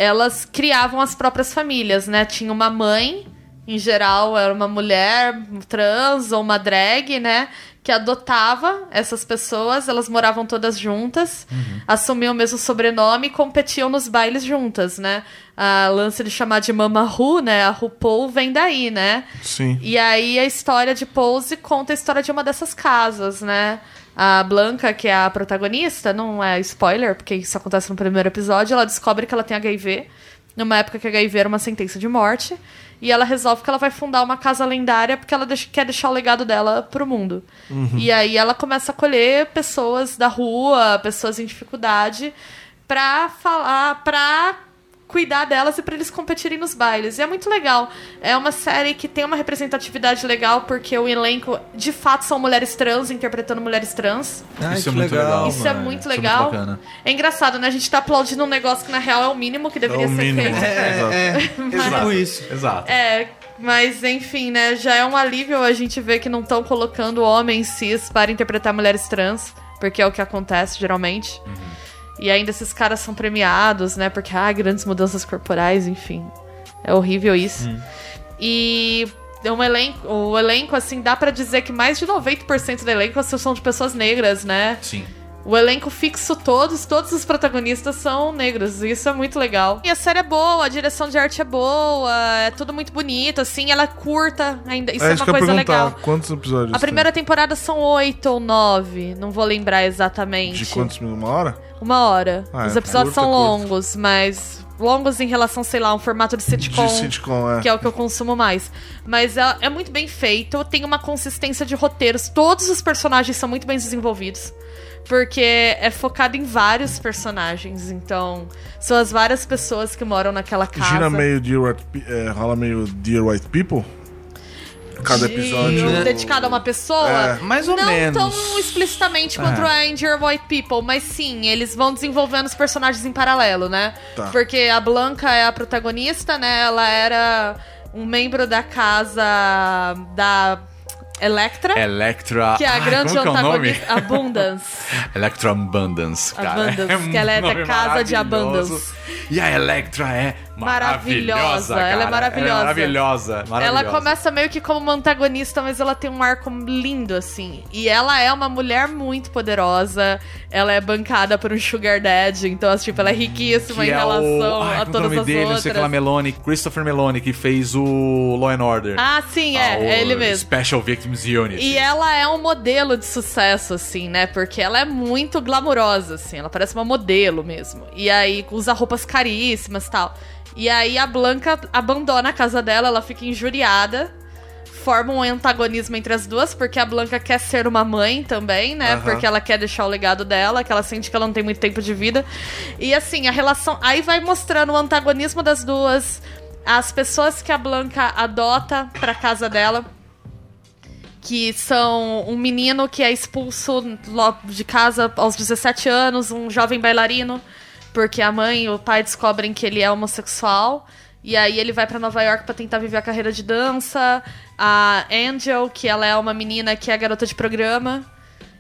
elas criavam as próprias famílias, né? Tinha uma mãe, em geral era uma mulher trans ou uma drag, né? Que adotava essas pessoas, elas moravam todas juntas, assumiam o mesmo sobrenome e competiam nos bailes juntas, né? A lance de chamar de Mama Ru, né? A RuPaul vem daí, né? Sim. E aí a história de Pose conta a história de uma dessas casas, né? A Blanca, que é a protagonista, não é spoiler, porque isso acontece no primeiro episódio, ela descobre que ela tem HIV, numa época que HIV era uma sentença de morte, e ela resolve que ela vai fundar uma casa lendária porque ela deixa- quer deixar o legado dela pro mundo. E aí ela começa a acolher pessoas da rua, pessoas em dificuldade, pra falar, pra cuidar delas e pra eles competirem nos bailes. E é muito legal. É uma série que tem uma representatividade legal porque o elenco, de fato, são mulheres trans interpretando mulheres trans. Ai, Isso é muito legal. Isso é mano. muito Isso é muito legal. É engraçado, né? A gente tá aplaudindo um negócio que na real é o mínimo que deveria É ser mínimo. feito. É, é, tipo isso. Exato. É, mas enfim, né? Já é um alívio a gente ver que não estão colocando homens cis para interpretar mulheres trans, porque é o que acontece geralmente. E ainda esses caras são premiados, né? Porque, ah, grandes mudanças corporais, enfim. É horrível isso. E é um elenco, o elenco, assim, dá pra dizer que mais de 90% do elenco são de pessoas negras, né? Sim. O elenco fixo todos, todos os protagonistas são negros. E isso é muito legal. E a série é boa, a direção de arte é boa, é tudo muito bonito, assim, ela é curta ainda. Isso é, é uma coisa legal. Quantos episódios? A primeira temporada são oito ou nove, não vou lembrar tem? exatamente. De quantos minutos? Uma hora? Uma hora. Ah, Os é, episódios curta, são curta. longos, mas longos em relação, sei lá, um formato de sitcom. De sitcom, é. Que é o que eu consumo mais. Mas é, é muito bem feito, tem uma consistência de roteiros. Todos os personagens são muito bem desenvolvidos. Porque é focado em vários personagens. Então, são as várias pessoas que moram naquela casa. Gira meio Dear White, é, rola meio Dear White People? Cada de- episódio. dedicado a uma pessoa. É. Mais ou não menos. tão explicitamente quanto É. a Dear White People, mas sim, eles vão desenvolvendo os personagens em paralelo, né? Tá. Porque a Blanca é a protagonista, né? Ela era um membro da casa da Electra, Electra. que é a Ai, grande é antagonista. Abundance. (laughs) Electra Abundance, cara. Abundance, (laughs) que ela é da casa de. Abundance. E a Electra é Maravilhosa, maravilhosa. ela é maravilhosa. Ela é maravilhosa. Ela maravilhosa. começa meio que como uma antagonista, mas ela tem um arco lindo, assim. E ela é uma mulher muito poderosa. Ela é bancada por um sugar daddy. Então, tipo, ela é riquíssima que em é relação o... Ai, a é o todas nome as dele? Não outras. aquela Meloni. Christopher Meloni, que fez o Law and Order. Ah, sim, é. Ah, o é ele mesmo. Special Victims Unit. E ela é um modelo de sucesso, assim, né? Porque ela é muito glamurosa, assim. Ela parece uma modelo mesmo. E aí usa roupas caríssimas e tal. E aí a Blanca abandona a casa dela, ela fica injuriada. Forma um antagonismo entre as duas, porque a Blanca quer ser uma mãe também, né? Aham. Porque ela quer deixar o legado dela, que ela sente que ela não tem muito tempo de vida. E assim, a relação. Aí vai mostrando o antagonismo das duas, as pessoas que a Blanca adota pra casa dela que são um menino que é expulso de casa aos 17 anos, um jovem bailarino, porque a mãe e o pai descobrem que ele é homossexual. E aí ele vai pra Nova York pra tentar viver a carreira de dança. A Angel, que ela é uma menina que é garota de programa.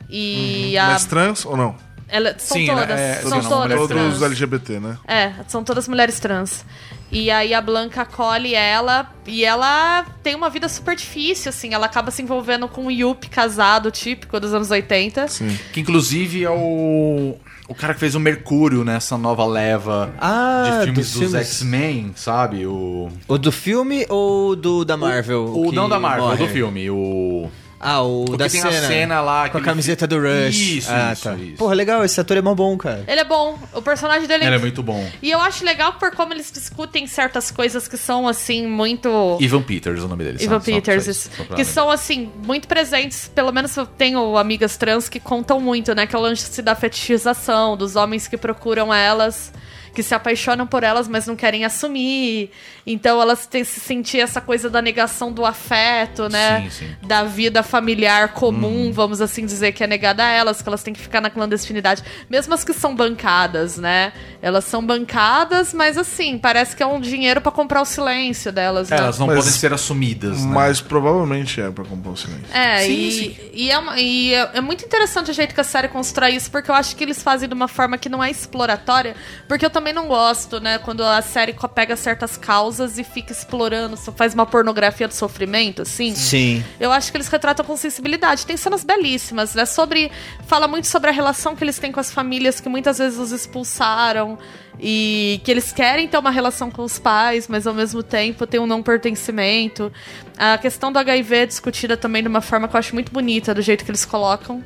E a. Mas trans ou não? Ela, são Sim, todas. é- são todas trans. LGBT, né? É, são todas mulheres trans. E aí a Blanca acolhe ela e ela tem uma vida super difícil, assim. Ela acaba se envolvendo com um Yuppie casado, típico dos anos 80. Sim. Que inclusive é o. O cara que fez o Mercúrio nessa nova leva Ah, de filmes dos dos. X-Men, sabe? O. O do filme ou do da Marvel? O que não da Marvel, morre? do filme. O. Ah, o, O da tem cena. a cena lá. Com a camiseta do Rush. Isso, ah, isso, tá. isso. Porra, legal, esse ator é mó bom, cara. Ele é bom, o personagem dele Ele é muito bom. E eu acho legal por como eles discutem certas coisas que são, assim, muito. Ivan Peters, o nome dele. Ivan só- Peters, só- que são, assim, muito presentes. Pelo menos eu tenho amigas trans que contam muito, né? Que é o lance da fetichização, dos homens que procuram elas, que se apaixonam por elas, mas não querem assumir. Então elas têm se sentir essa coisa da negação do afeto, né? Sim, sim. Da vida familiar comum, vamos assim dizer, que é negada a elas, que elas têm que ficar na clandestinidade. Mesmo as que são bancadas, né? Elas são bancadas, mas assim, parece que é um dinheiro pra comprar o silêncio delas, É, né? elas não Mas- podem ser assumidas, né? Mas provavelmente é pra comprar o silêncio. É, Sim, e, sim. e, é, uma- e é, é muito interessante o jeito que a série constrói isso, porque eu acho que eles fazem de uma forma que não é exploratória, porque eu também não gosto, né, quando a série pega certas causas e fica explorando, faz uma pornografia do sofrimento, assim. Sim. Eu acho que eles retratam com sensibilidade. Tem cenas belíssimas, né? Sobre. Fala muito sobre a relação que eles têm com as famílias que muitas vezes os expulsaram. E que eles querem ter uma relação com os pais, mas ao mesmo tempo tem um não pertencimento. A questão do HIV é discutida também de uma forma que eu acho muito bonita, do jeito que eles colocam.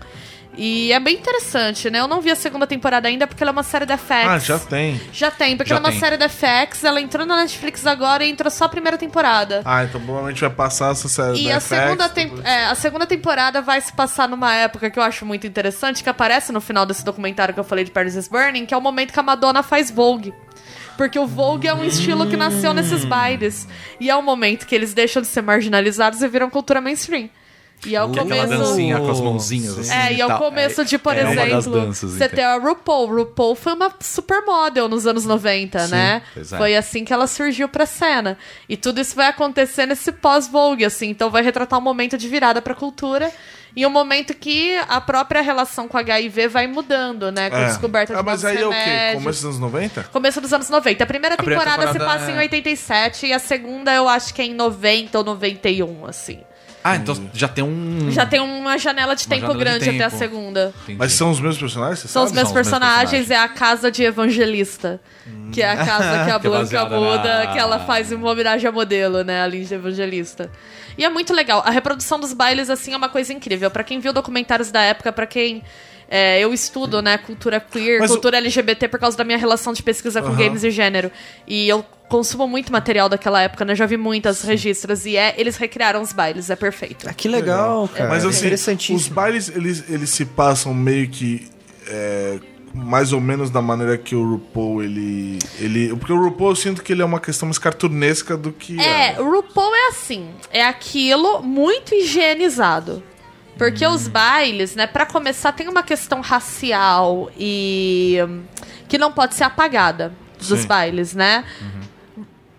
E é bem interessante, né? Eu não vi a segunda temporada ainda porque ela é uma série da FX. Ah, já tem. Já tem, porque Já ela é uma tem. série da FX, ela entrou na Netflix agora e entrou só a primeira temporada. Ah, então provavelmente vai passar essa série E da a FX, segunda, tem- é, a segunda temporada vai se passar numa época que eu acho muito interessante, que aparece no final desse documentário que eu falei de Paris is Burning, que é o momento que a Madonna faz Vogue. Porque o Vogue é um estilo que nasceu nesses bailes. E é o momento que eles deixam de ser marginalizados e viram cultura mainstream. E é o Que é aquela começo. dancinha com as mãozinhas, Sim. assim. É, e é o tal. começo de, por é das exemplo, danças, você então. ter a RuPaul. RuPaul foi uma supermodel nos anos 90, né? pois é. Foi assim que ela surgiu pra cena. E tudo isso vai acontecer nesse pós-Vogue, assim. Então vai retratar um momento de virada pra cultura. E um momento que a própria relação com HIV vai mudando, né? Com a É. descoberta de Ah, mas aí é o quê? remédios. Começo dos anos 90? Começo dos anos 90. A primeira primeira temporada, se temporada passa em é- 87 e a segunda eu acho que é em 90 ou 91, assim. Ah, então já tem um. Já tem uma janela de tempo janela de grande até a tempo. segunda. Entendi. Mas são os mesmos personagens, você São os São os meus personagens, é a casa de evangelista. Que é a casa que a (laughs) é Blanca muda, na- que ela faz uma homenagem a modelo, né? A Linda Evangelista. E é muito legal. A reprodução dos bailes, assim, é uma coisa incrível. Pra quem viu documentários da época, pra quem. É, eu estudo, né, cultura queer, Mas o- cultura LGBT por causa da minha relação de pesquisa com Aham. games e gênero. E eu consumo muito material daquela época, né? Já vi muitas registros. E é, eles recriaram os bailes, é perfeito. Ah, que legal, cara. Mas é assim, interessantíssimo. os bailes, eles, eles se passam meio que... é, mais ou menos da maneira que o RuPaul, ele, ele... Porque o RuPaul, eu sinto que ele é uma questão mais cartunesca do que... É, a- o RuPaul é assim, é aquilo muito higienizado. Porque Hum. os bailes, né, pra começar, tem uma questão racial e hum, que não pode ser apagada dos Sim. Uhum. bailes, né?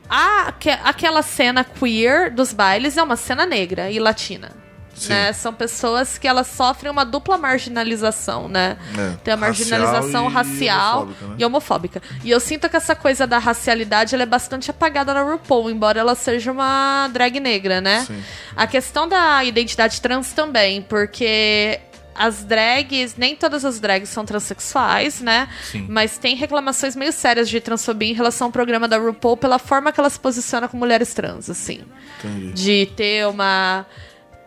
A, aque- aquela cena queer dos bailes é uma cena negra e latina. Sim. Né? São pessoas que elas sofrem uma dupla marginalização, né? É, Tem a marginalização racial racial, e homofóbica, né? e homofóbica. E eu sinto que essa coisa da racialidade ela é bastante apagada na RuPaul, embora ela seja uma drag negra, né? Sim. A questão da identidade trans também, porque as drags, nem todas as drags são transexuais, né? Sim. Mas tem reclamações meio sérias de transfobia em relação ao programa da RuPaul pela forma que ela se posiciona com mulheres trans, assim Entendi. de ter uma.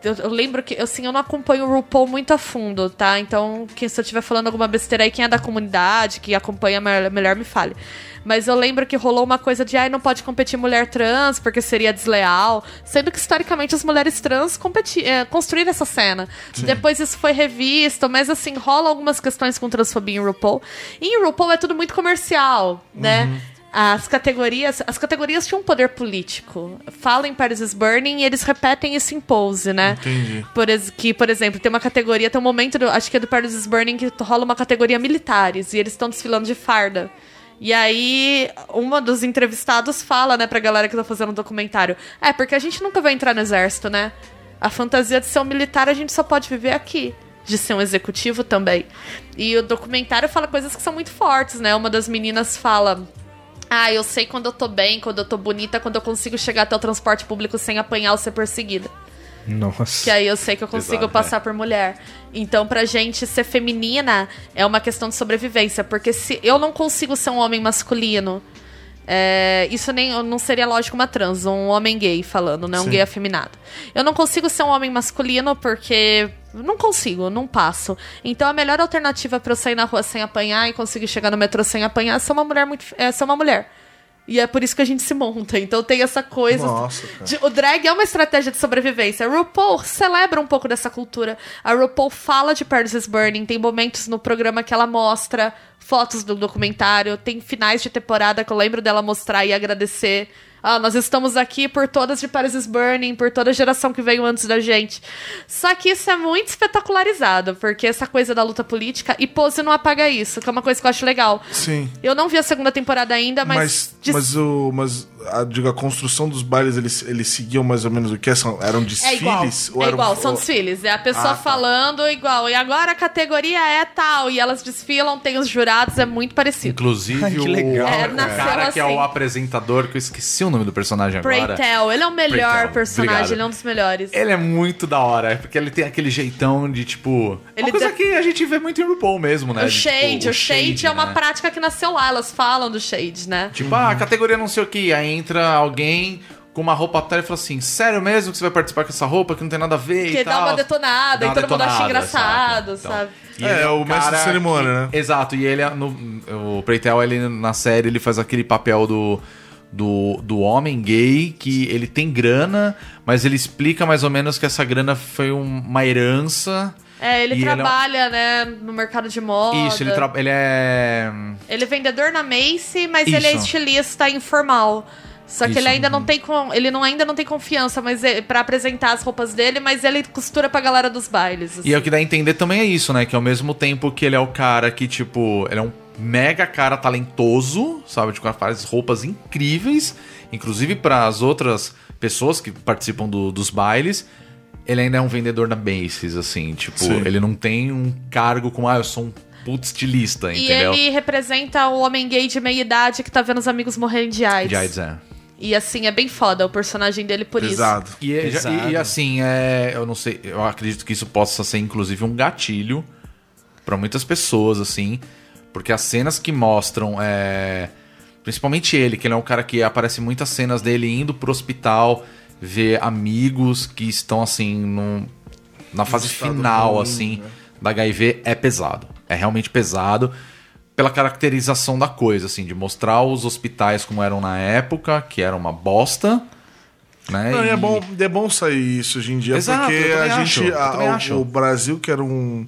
Eu, eu lembro que, assim, eu não acompanho o RuPaul muito a fundo, tá? Então, quem, se eu estiver falando alguma besteira aí, quem é da comunidade, que acompanha melhor, me fale. Mas eu lembro que rolou uma coisa de, ai, não pode competir mulher trans porque seria desleal. Sendo que, historicamente, as mulheres trans competi é, construíram essa cena. Depois isso foi revisto, mas, assim, rola algumas questões com transfobia em RuPaul. E em RuPaul é tudo muito comercial, né? As categorias, as categorias tinham um poder político. Fala em Paris is Burning e eles repetem isso em Pose, né? Entendi. Por, que, por exemplo, tem uma categoria, tem um momento, do, acho que é do Paris is Burning, que rola uma categoria militares e eles estão desfilando de farda. E aí, uma dos entrevistados fala, né, pra galera que tá fazendo o documentário: É, porque a gente nunca vai entrar no exército, né? A fantasia de ser um militar a gente só pode viver aqui. De ser um executivo também. E o documentário fala coisas que são muito fortes, né? Uma das meninas fala. Ah, eu sei quando eu tô bem, quando eu tô bonita, quando eu consigo chegar até o transporte público sem apanhar ou ser perseguida. Nossa. Que aí eu sei que eu consigo Exato, passar por mulher. Então, pra gente ser feminina é uma questão de sobrevivência. Porque se eu não consigo ser um homem masculino, é, isso nem não seria lógico uma trans, um homem gay falando, né? Um Sim. gay afeminado. Eu não consigo ser um homem masculino porque. Não consigo, não passo. Então a melhor alternativa pra eu sair na rua sem apanhar e conseguir chegar no metrô sem apanhar é ser uma mulher muito. É ser uma mulher. E é por isso que a gente se monta. Então tem essa coisa. Nossa, de- o drag é uma estratégia de sobrevivência. A RuPaul celebra um pouco dessa cultura. A RuPaul fala de Paris is Burning. Tem momentos no programa que ela mostra fotos do documentário. Tem finais de temporada que eu lembro dela mostrar e agradecer. Ah, nós estamos aqui por todas de Paris is Burning, por toda a geração que veio antes da gente. Só que isso é muito espetacularizado, porque essa coisa da luta política, e Pose não apaga isso, que é uma coisa que eu acho legal. Sim. Eu não vi a segunda temporada ainda, mas. Mas, diz- mas, o, mas a, digo, a construção dos bailes, eles, eles seguiam mais ou menos o que? São, eram É igual. desfiles? É eram- igual, são ou- desfiles. É a pessoa Ah, tá. falando igual. E agora a categoria é tal. E elas desfilam, tem os jurados, é muito parecido. Inclusive (laughs) Ai, que o, legal, É, o cara que é assim. o apresentador, que eu esqueci o nome do personagem agora. Preytel, ele é o melhor personagem, obrigado. ele é um dos melhores. Ele é muito da hora, porque ele tem aquele jeitão de, tipo... Ele uma coisa tem- que a gente vê muito em RuPaul mesmo, né? O De, tipo, shade, o shade é uma né? prática que nasceu lá, elas falam do shade, né? Tipo, ah, categoria não sei o que, aí entra alguém com uma roupa atrás e fala assim, sério mesmo que você vai participar com essa roupa que não tem nada a ver e Que dá tal? uma detonada Dá e todo mundo acha detonada, engraçado, Então, sabe? e É, ele o mestre de cerimônia, que- né? Exato, e ele, é no, o Preytel, ele na série, ele faz aquele papel do, do, do homem gay, que ele tem grana, mas ele explica mais ou menos que essa grana foi um- uma herança... É, ele ele é um- trabalha, né, no mercado de moda. Isso, ele, tra- ele é... Ele é vendedor na Macy, mas Isso. ele é estilista informal. Só que Isso. ele ainda não tem con- ele não, ainda não tem confiança, mas é, para apresentar as roupas dele, mas ele costura pra galera dos bailes. assim. E é o que dá a entender também é isso, né? Que ao mesmo tempo que ele é o cara que, tipo, ele é um mega cara talentoso, sabe? Tipo, faz roupas incríveis, inclusive para as outras pessoas que participam do- dos bailes. Ele ainda é um vendedor da Macy's, assim, tipo, Sim. ele não tem um cargo como, ah, eu sou um puto estilista, E entendeu? ele representa o homem gay de meia idade que tá vendo os amigos morrerem de AIDS. De AIDS, é. E assim, é bem foda o personagem dele por Pesado. E, é- Pesado. e- e, assim, é, eu não sei, eu acredito que isso possa ser inclusive um gatilho pra muitas pessoas, assim, porque as cenas que mostram, é, principalmente ele, que ele é um cara que aparece muitas cenas dele indo pro hospital, ver amigos que estão assim num- na fase final, ruim, assim, né? da HIV é pesado, é realmente pesado. Pela caracterização da coisa, assim, de mostrar os hospitais como eram na época, que era uma bosta, né? Não, e é bom, é bom sair isso hoje em dia, Exato, porque a gente. a- o Brasil, que era um,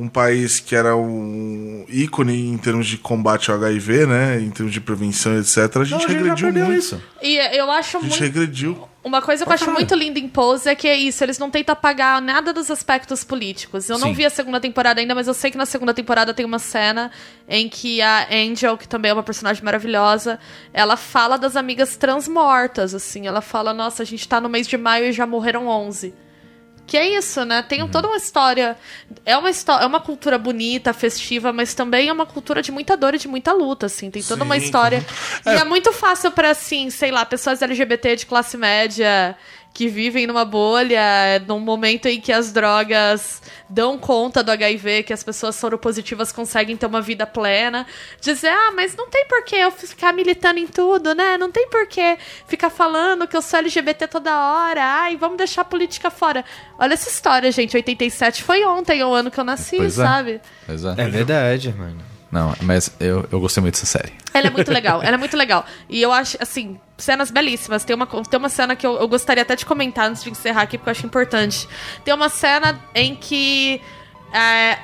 um país que era um ícone em termos de combate ao HIV, né? Em termos de prevenção, etc., a Não, gente a gente regrediu muito. isso. E eu acho A gente muito. regrediu. Uma coisa que eu acho muito linda em Pose é que é isso, eles não tentam apagar nada dos aspectos políticos. Eu não Sim. vi a segunda temporada ainda, mas eu sei que na segunda temporada tem uma cena em que a Angel, que também é uma personagem maravilhosa, ela fala das amigas transmortas, assim. Ela fala, nossa, a gente tá no mês de maio e já morreram 11. Que é isso, né? Tem toda uma história. É uma história, é uma cultura bonita, festiva, mas também é uma cultura de muita dor e de muita luta, assim. Tem toda uma Sim. história. E é muito fácil pra, assim, sei lá, pessoas LGBT de classe média que vivem numa bolha, num momento em que as drogas dão conta do HIV, que as pessoas soropositivas conseguem ter uma vida plena, dizer, ah, mas não tem por que eu ficar militando em tudo, né? Não tem por que ficar falando que eu sou LGBT toda hora, ai, vamos deixar a política fora. Olha essa história, gente, 87 foi ontem, o ano que eu nasci, Pois é. sabe? Pois é. É verdade, mano. Não, mas eu, eu gostei muito dessa série. Ela é muito (laughs) legal, ela é muito legal. E eu acho, assim, cenas belíssimas. Tem uma, tem uma cena que eu, eu gostaria até de comentar antes de encerrar aqui, porque eu acho importante. Tem uma cena em que é,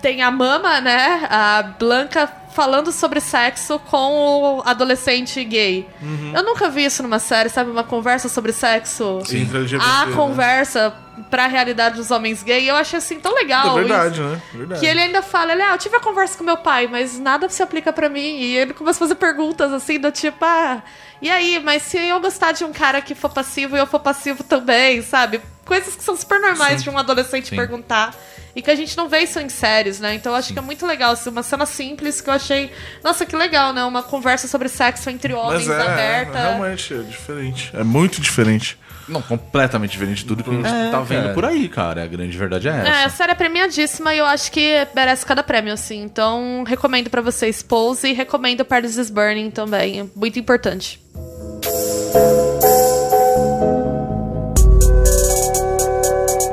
tem a mama, né, a Blanca, falando sobre sexo com o adolescente gay. Eu nunca vi isso numa série, sabe? Uma conversa sobre sexo. Sim. A né? conversa pra realidade dos homens gays. Eu achei assim tão legal. É isso. verdade, né? Verdade. Que ele ainda fala, ele, ah, eu tive a conversa com meu pai, mas nada se aplica pra mim. E ele começa a fazer perguntas assim, do tipo, ah, e aí, mas se eu gostar de um cara que for passivo e eu for passivo também, sabe? Coisas que são super normais de um adolescente Sim. perguntar. E que a gente não vê isso em séries, né? Então eu acho que é muito legal, assim, uma cena simples que eu achei. Nossa, que legal, né? Uma conversa sobre sexo entre homens Mas é, aberta. é, realmente é diferente. É muito diferente. Não, completamente diferente de tudo que a gente É, tá vendo cara. por aí, cara. A grande verdade é essa. É, a série é premiadíssima e eu acho que merece cada prêmio, assim. Então, recomendo pra vocês Pose e recomendo Paris is Burning também. É muito importante.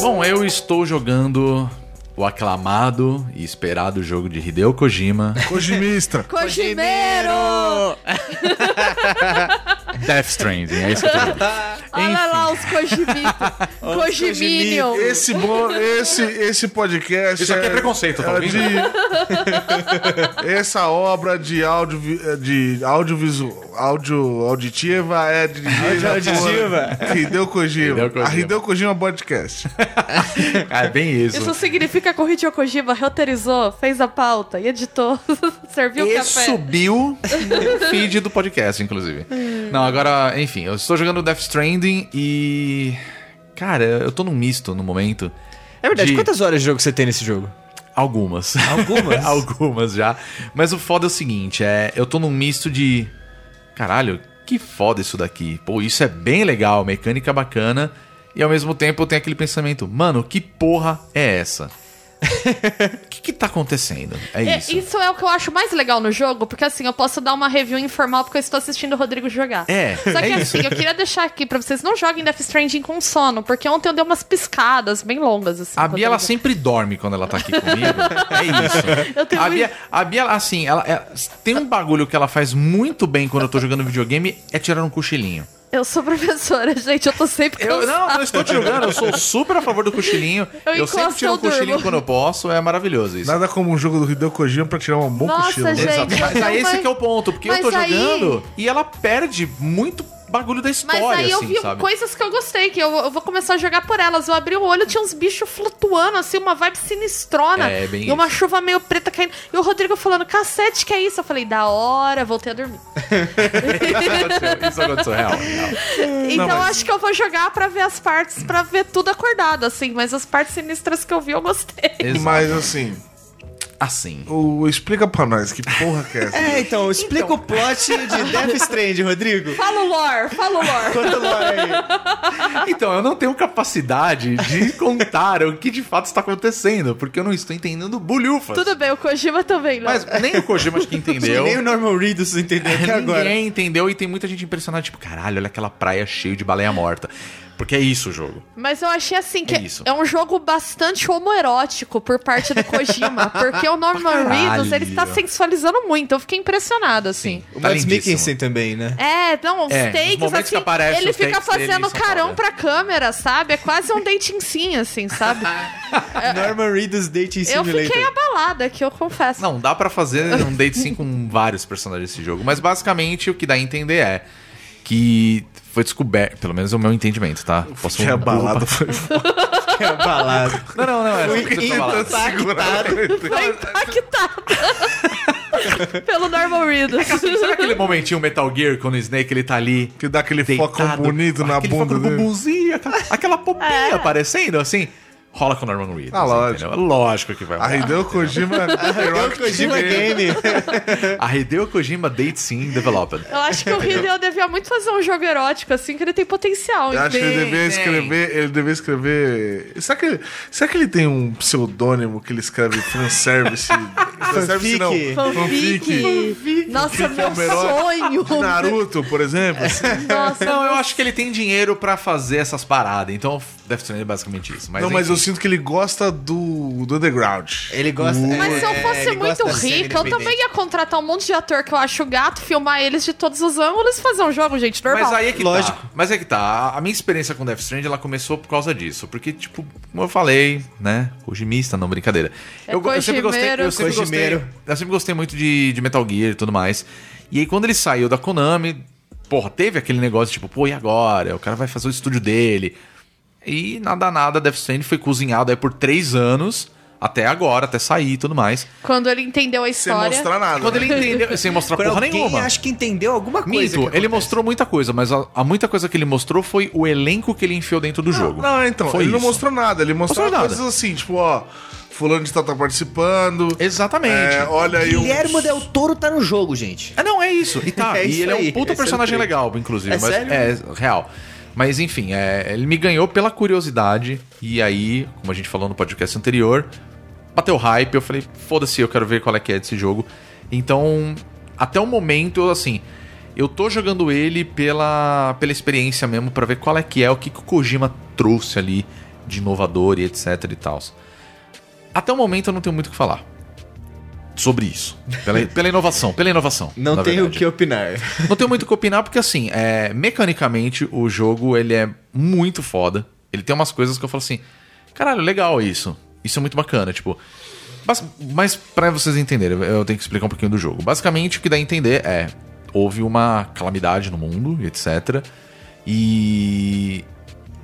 Bom, eu estou jogando o aclamado e esperado jogo de Hideo Kojima, Kojimista. Cojimeiro! (laughs) Death Stranding. É isso que eu tô. Olha lá os Cojimitos. (laughs) Cojiminion. Esse, bo... esse, esse podcast. Isso aqui é preconceito, tá é ouvindo? de- (laughs) Essa obra de áudio, de audiovisual, áudio auditiva é dirigida auditiva. por Hideo Kojima. Hideo Kojima. A Hideo Kojima Podcast. É (laughs) bem isso. Isso significa que o Hideo Kojima roteirizou, fez a pauta e editou, serviu o E café. subiu no feed do podcast, inclusive. Não, agora, enfim, eu estou jogando Death Stranding e. Cara, eu tô num misto no momento. É verdade, De- quantas horas de jogo você tem nesse jogo? Algumas. Algumas? (laughs) Algumas já. Mas o foda é o seguinte, é. Eu tô num misto de. Caralho, que foda isso daqui. Pô, isso é bem legal, mecânica bacana. E ao mesmo tempo eu tenho aquele pensamento, mano, que porra é essa? O (laughs) que que tá acontecendo? É É, isso. isso é o que eu acho mais legal no jogo, porque assim, eu posso dar uma review informal porque eu estou assistindo o Rodrigo jogar. É, Só que é assim, eu queria deixar aqui pra vocês não joguem Death Stranding com sono, porque ontem eu dei umas piscadas bem longas, assim. A Bia, ela sempre dorme quando ela tá aqui comigo. É isso. (laughs) Eu tenho a, Bia, a Bia, assim, ela, é- tem um bagulho que ela faz muito bem quando eu tô jogando videogame, é tirar um cochilinho. Eu sou professora, (laughs) gente, eu tô sempre Eu cansada. não, não estou te julgando, eu sou super a favor do cochilinho. (laughs) Eu Eu, sempre tiro eu durmo. cochilinho quando eu posso, é maravilhoso isso. Nada como um jogo do Hideo Kojima pra tirar um bom Nossa, cochilo. gente. Exato. Mas aí esse mas- que é o ponto, porque eu mas tô aí- jogando e ela perde muito bagulho da Mas história, aí eu assim, vi sabe? coisas que eu gostei, que eu, eu vou começar a jogar por elas. Eu abri o olho, tinha uns bichos flutuando, assim, uma vibe sinistrona. É, bem e uma isso. chuva meio preta caindo. E o Rodrigo falando, cacete, que é isso? Eu falei, da hora, voltei a dormir. (laughs) Isso aconteceu, isso aconteceu, real. real. Então mas- acho que eu vou jogar pra ver as partes, pra ver tudo acordado, assim. Mas as partes sinistras que eu vi, eu gostei. Exato. Mas assim, Assim. O, explica pra nós, que porra que é essa? (laughs) É, então, explica o plot de Death Strand, Rodrigo. Fala o lore, fala o lore. Conta lá aí. (laughs) Então, eu não tenho capacidade de contar o que de fato está acontecendo, porque eu não estou entendendo bulhufas. Tudo bem, o Kojima também não. Mas nem o Kojima acho que entendeu. Nem o Norman Reedus entendeu até agora. Ninguém entendeu e tem muita gente impressionada, tipo, caralho, olha aquela praia cheia de baleia morta. Porque é isso o jogo. Mas eu achei assim que É é, um jogo bastante homoerótico por parte do Kojima. (laughs) porque o Norman. Reedus, ele tá sensualizando muito. Eu fiquei impressionado, assim. O Tá Mads. Mikkelsen também, né? É, não, os É, takes, assim, que aparece ele os fica fazendo carão pra câmera, sabe? É quase um dating sim, assim, sabe? (laughs) Norman Reedus Dating eu Simulator. fiquei abalada, que eu confesso. Não, dá pra fazer (laughs) um date sim com vários personagens desse jogo. Mas basicamente o que dá a entender é que foi descoberto, pelo menos é o meu entendimento, tá? Posso Que abalado foi (laughs) É abalado. Não, não, não, é só o (laughs) que você foi impactada pelo Norman Reedus. Sabe aquele momentinho Metal Gear quando o Snake ele tá ali Que dá aquele foco deitado, bonito na aquele bunda foco dele. bumbumzinho, aquela, aquela popinha É. aparecendo assim. Rola com o Norman Reedus. Ah, lógico. entendeu? Lógico que vai A rolar. Hideo Kojima... (laughs) É o Kojima Game. (laughs) A Hideo Kojima Date Sim Developed. Eu acho que o Hideo devia muito fazer um jogo erótico, assim, que ele tem potencial. Eu acho que ele devia escrever. Ele devia escrever. Será que, ele, será que ele tem um pseudônimo que ele escreve fanservice? (laughs) fanservice não. Fanfic. Nossa, Fanfic meu sonho. De Naruto, por exemplo. assim. Nossa, Não, eu acho que ele tem dinheiro pra fazer essas paradas. Então, Death Stranding é basicamente isso. Mas, não, mas eu. Sinto que ele gosta do, do underground. Ele gosta... Mas se eu é, fosse ele muito rica, eu também ia contratar um monte de ator que eu acho gato, filmar eles de todos os ângulos e fazer um jogo, gente, normal. Mas aí é que Lógico. tá. Mas é que tá. A minha experiência com Death Stranding, ela começou por causa disso. Porque, tipo, como eu falei, né? Kojimista, não, brincadeira. É eu, eu sempre gostei, eu Kojimeiro. sempre gostei, eu sempre gostei muito de, de Metal Gear e tudo mais. E aí, quando ele saiu da Konami, porra, teve aquele negócio, tipo, pô, e agora? O cara vai fazer o estúdio dele. E nada, nada, Death Stranding foi cozinhado aí por três anos, até agora, até sair e tudo mais. Quando ele entendeu a Sem história. mostrar nada. Quando né? ele entendeu, sem mostrar (laughs) porra nenhuma. acho que entendeu alguma coisa. Minto, que ele mostrou muita coisa, mas a, a muita coisa que ele mostrou foi o elenco que ele enfiou dentro do jogo. Não, então, Foi ele não isso. mostrou nada. Ele mostrou Mostrou nada. coisas assim, tipo, ó, fulano de tal tá participando. Exatamente. É, olha aí Guilhermo uns- Del Toro tá no jogo, gente. Ah, não, é isso. E tá. (laughs) É e ele é aí, um puta é personagem legal, inclusive. É mas sério? é real. Mas enfim, é, ele me ganhou pela curiosidade. E aí, como a gente falou no podcast anterior, bateu hype. Eu falei, foda-se, eu quero ver qual é que é desse jogo. Então, até o momento, assim, eu tô jogando ele pela, pela experiência mesmo, pra ver qual é que é, o que, que o Kojima trouxe ali de inovador e etc e tal. Até o momento eu não tenho muito o que falar. Sobre isso. Pela, pela inovação, pela inovação. Não tenho o que opinar. Não tenho muito o que opinar, porque assim, é, mecanicamente o jogo ele é muito foda. Ele tem umas coisas que eu falo assim, caralho, legal isso. Isso é muito bacana, tipo. Mas, mas pra vocês entenderem, eu tenho que explicar um pouquinho do jogo. Basicamente, o que dá a entender é: houve uma calamidade no mundo, etc. E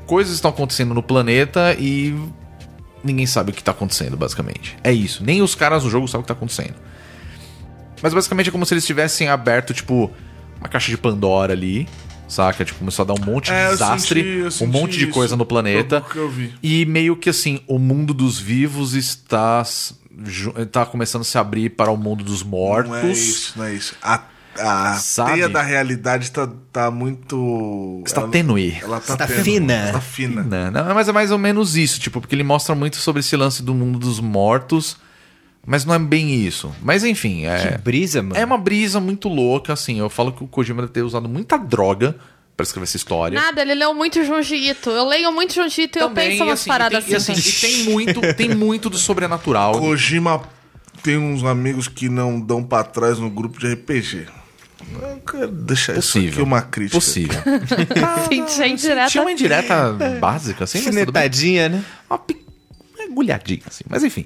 coisas estão acontecendo no planeta e ninguém sabe o que tá acontecendo, basicamente. É isso. Nem os caras do jogo sabem o que tá acontecendo. Mas basicamente é como se eles tivessem aberto, tipo, uma caixa de Pandora ali, saca? Tipo, começou a dar um monte É, de eu desastre, senti- eu um senti monte de coisa no planeta. eu. E meio que assim, o mundo dos vivos está, tá começando a se abrir para o mundo dos mortos. Não é isso, não é isso. A, a Sabe? teia da realidade tá, tá muito. Está ela- tênue. Ela tá, Está tênue, fina. ela Tá fina. Não, não, mas é mais ou menos isso, tipo, porque ele mostra muito sobre esse lance do mundo dos mortos, mas não é bem isso. Mas enfim, Que é, brisa, mano. é uma brisa muito louca, assim. Eu falo que o Kojima deve ter usado muita droga pra escrever essa história. Nada, ele leu muito Junji Ito. Eu leio muito Junji Ito e eu penso umas assim, paradas tem, assim. e assim, e tem muito, tem muito do sobrenatural. Kojima tem uns amigos que não dão pra trás no grupo de RPG. Eu quero deixar isso aqui Possível. uma crítica. Possível. (laughs) Senti a indireta. Tinha uma indireta (laughs) básica, assim. Finetadinha, né? uma agulhadinha, assim. Mas enfim.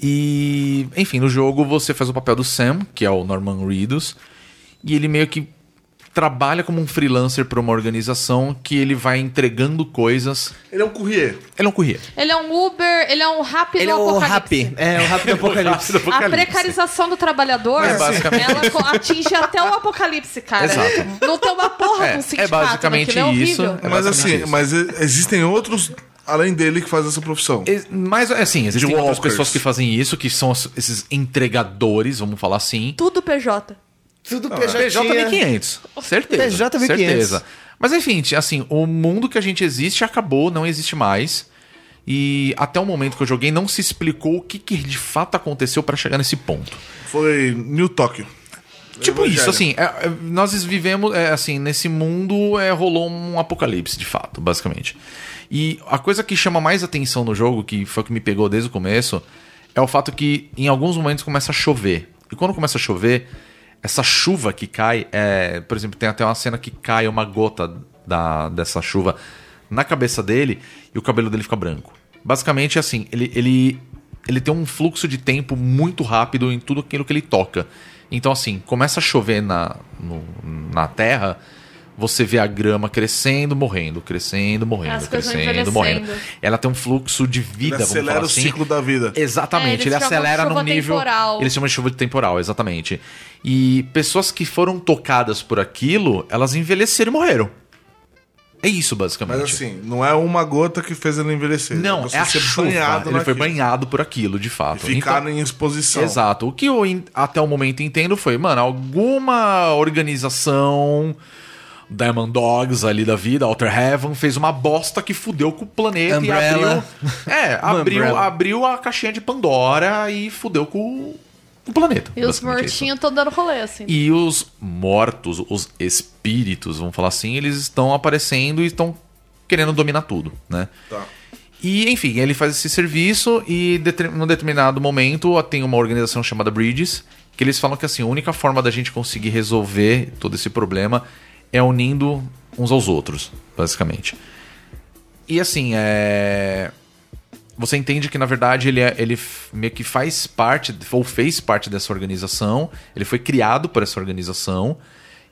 E, enfim, no jogo você faz o papel do Sam, que é o Norman Reedus, e ele meio que trabalha como um freelancer para uma organização que ele vai entregando coisas. Ele é um courrier. Ele é um courier. Ele é um Uber, ele é um rápido Ele é o apocalipse. Rap. É, o Rap do (laughs) Apocalipse. Rápido A precarização do trabalhador, É, basicamente. ela atinge até o apocalipse, cara. Exato. Não tem uma porra É, com é sindicato basicamente naquilo, é isso. horrível. É mas basicamente assim, isso. mas existem outros além dele que faz essa profissão. Mas, assim, existem De outras pessoas que fazem isso, que são esses entregadores, vamos falar assim. Tudo PJ. Tudo PJ 1500. Certeza. PJ 1500. Certeza. Mas enfim, assim, o mundo que a gente existe acabou, não existe mais. E até o momento que eu joguei não se explicou o que, que de fato aconteceu pra chegar nesse ponto. Foi New Tóquio. Tipo Evangelho. isso, assim, é, é, nós vivemos, é, assim, nesse mundo é, rolou um apocalipse, de fato, basicamente. E a coisa que chama mais atenção no jogo, que foi o que me pegou desde o começo, é o fato que em alguns momentos começa a chover. E quando começa a chover, essa chuva que cai, é, por exemplo, tem até uma cena que cai uma gota da, dessa chuva na cabeça dele e o cabelo dele fica branco. Basicamente, assim, ele, ele, ele tem um fluxo de tempo muito rápido em tudo aquilo que ele toca. Então, assim, começa a chover na, no- na terra, você vê a grama crescendo, morrendo, crescendo, morrendo, As crescendo, morrendo. Ela tem um fluxo de vida, Ele vamos acelera falar o assim. ciclo da vida. É, Exatamente, eles ele de acelera num nível. temporal. Eles chamam de chuva temporal, exatamente. E pessoas que foram tocadas por aquilo, elas envelheceram e morreram. É isso, basicamente. Mas assim, não é uma gota que fez ele envelhecer. Não, Você é a ser chuva. banhado Ele foi naquilo. banhado por aquilo, de fato. E ficar Então- em exposição. Exato. O que eu até o momento entendo foi, mano, alguma organização Diamond Dogs ali da vida, Outer Heaven, fez uma bosta que fudeu com o planeta Umbrella. e abriu. (laughs) É, abriu, abriu a caixinha de Pandora e fudeu com o planeta. E os é mortinhos estão dando rolê, assim. E os mortos, os espíritos, vamos falar assim, eles estão aparecendo e estão querendo dominar tudo, né? Tá. E, enfim, ele faz esse serviço e num determinado momento tem uma organização chamada Bridges, que eles falam que assim, a única forma da gente conseguir resolver todo esse problema é unindo uns aos outros, basicamente. E assim, é você entende que na verdade ele, é, ele meio que faz parte, ou fez parte dessa organização, ele foi criado por essa organização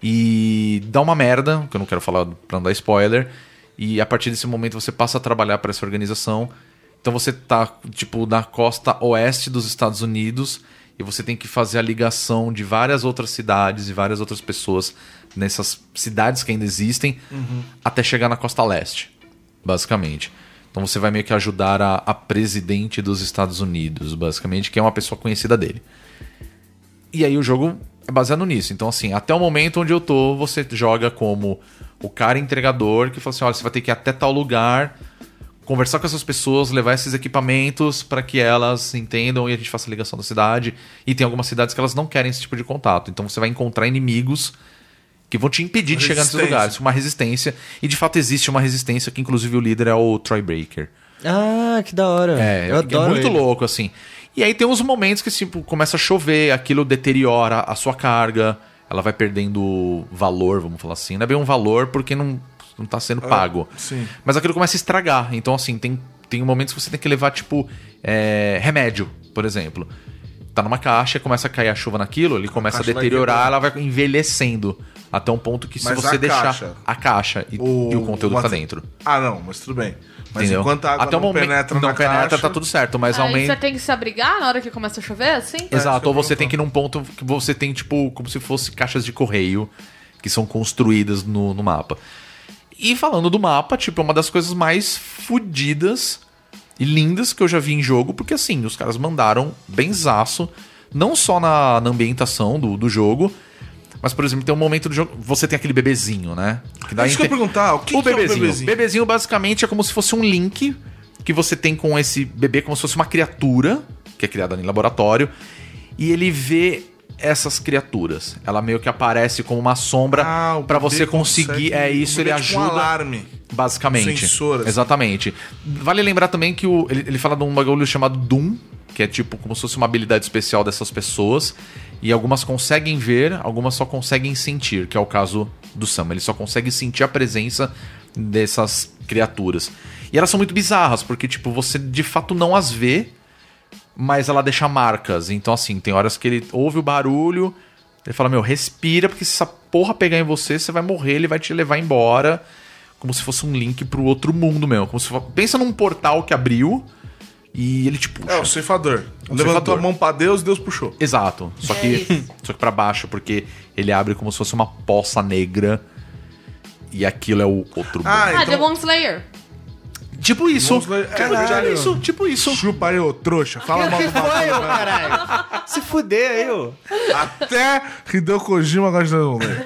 e dá uma merda, que eu não quero falar pra não dar spoiler, e a partir desse momento você passa a trabalhar para essa organização. Então você tá, tipo, na costa oeste dos Estados Unidos e você tem que fazer a ligação de várias outras cidades e várias outras pessoas nessas cidades que ainda existem até chegar na costa leste, basicamente. Então você vai meio que ajudar a, a presidente dos Estados Unidos, basicamente, que é uma pessoa conhecida dele. E aí o jogo é baseado nisso. Então, assim, até o momento onde eu tô, você joga como o cara entregador que fala assim: olha, você vai ter que ir até tal lugar, conversar com essas pessoas, levar esses equipamentos para que elas entendam e a gente faça a ligação da cidade. E tem algumas cidades que elas não querem esse tipo de contato. Então você vai encontrar inimigos que vão te impedir de chegar nesses lugares. Uma resistência. E de fato existe uma resistência que, inclusive, o líder é o Troy Breaker. Ah, que da hora. É, eu é adoro muito ele. louco, assim. E aí tem uns momentos que, tipo, começa a chover, aquilo deteriora a sua carga, ela vai perdendo valor, vamos falar assim. Não é bem um valor porque não, não tá sendo pago. sim. Mas aquilo começa a estragar. Então, assim, tem, tem momentos que você tem que levar, tipo, é, remédio, por exemplo. Tá numa caixa, começa a cair a chuva naquilo, ele começa a vai deteriorar, quebrar. ela vai envelhecendo. Até um ponto que se Mas você a deixar caixa? a caixa e o, e o conteúdo uma- tá dentro. Ah, não, mas tudo bem. Mas entendeu? enquanto a água Até o não momento penetra não na penetra, caixa, tá tudo certo, mas Aí aumenta. você tem que se abrigar na hora que começa a chover, assim? que Exato, ou você tem que ir num ponto que você tem, tipo, como se fosse caixas de correio que são construídas no, no mapa. E falando do mapa, tipo, é uma das coisas mais fodidas e lindas que eu já vi em jogo, porque assim, os caras mandaram benzaço, não só na, na ambientação do, do jogo, mas, por exemplo, tem um momento do jogo. Você tem aquele bebezinho, né? Que É isso que eu ia perguntar, o que o que é o bebezinho? bebezinho? bebezinho basicamente é como se fosse um link que você tem com esse bebê, como se fosse uma criatura que é criada em laboratório, e ele vê essas criaturas. Ela meio que aparece como uma sombra Ah, bebê você conseguir. É isso, ele tipo um ajuda. alarme. Basicamente. Sensor, assim. Exatamente. Vale lembrar também que o, ele, ele fala de um bagulho chamado Doom, que é tipo como se fosse uma habilidade especial dessas pessoas. E algumas conseguem ver, algumas só conseguem sentir, que é o caso do Sam. Ele só consegue sentir a presença dessas criaturas. E elas são muito bizarras, porque tipo, você de fato não as vê, mas ela deixa marcas. Então, assim, tem horas que ele ouve o barulho, ele fala, meu, respira, porque se essa porra pegar em você, você vai morrer, ele vai te levar embora. Como se fosse um link pro outro mundo mesmo. Como se Pensa num portal que abriu e ele te puxa. É, o ceifador. Um Levantou ceifador. a mão pra Deus, Deus puxou. Exato. Só É que, isso. só que pra baixo, porque ele abre como se fosse uma poça negra. E aquilo é o outro Ah, mundo. Ah, então- Demon Slayer. Tipo isso. Ler- Tipo, Caralho. tipo isso, tipo isso. Chupa aí, ô trouxa. Fala mal que do foi, ô caralho? (laughs) Se fuder aí, ô. Até Hideo Kojima gosta velho.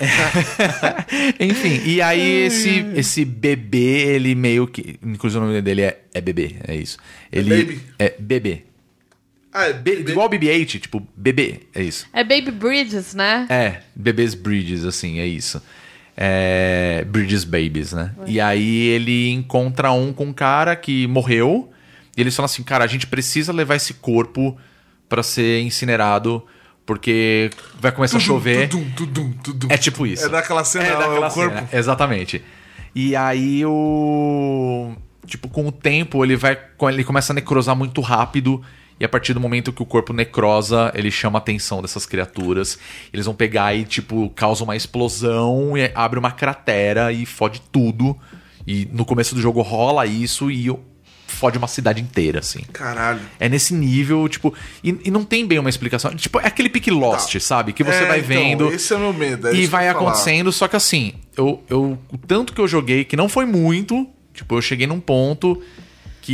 (laughs) Enfim, e aí esse, esse bebê, ele meio que. Inclusive o nome dele é, é bebê, é isso. Ele baby? é bebê. Ah, é Be- igual BB-8, tipo, bebê, é isso. É Baby Bridges, né? É, bebês Bridges, assim, é isso. É, Bridges Babies, né? E aí ele encontra um com um cara que morreu. E eles falam assim, cara, a gente precisa levar esse corpo pra ser incinerado, porque vai começar a chover. Tudum, tudum, tudum. É tipo isso. É daquela cena, é, daquela o corpo. cena, Exatamente. E aí o. Tipo, com o tempo, ele vai. Ele começa a necrosar muito rápido. E a partir do momento que o corpo necrosa, ele chama a atenção dessas criaturas. Eles vão pegar e, tipo, causa uma explosão, e abre uma cratera e fode tudo. E no começo do jogo rola isso e fode uma cidade inteira, assim. Caralho. É nesse nível, tipo. E, e não tem bem uma explicação. Tipo, é aquele pique Lost, sabe? Que você É, vai então, vendo. esse é meu medo, é e vai ia falar. acontecendo, só que assim, eu, eu. O tanto que eu joguei, que não foi muito. Tipo, eu cheguei num ponto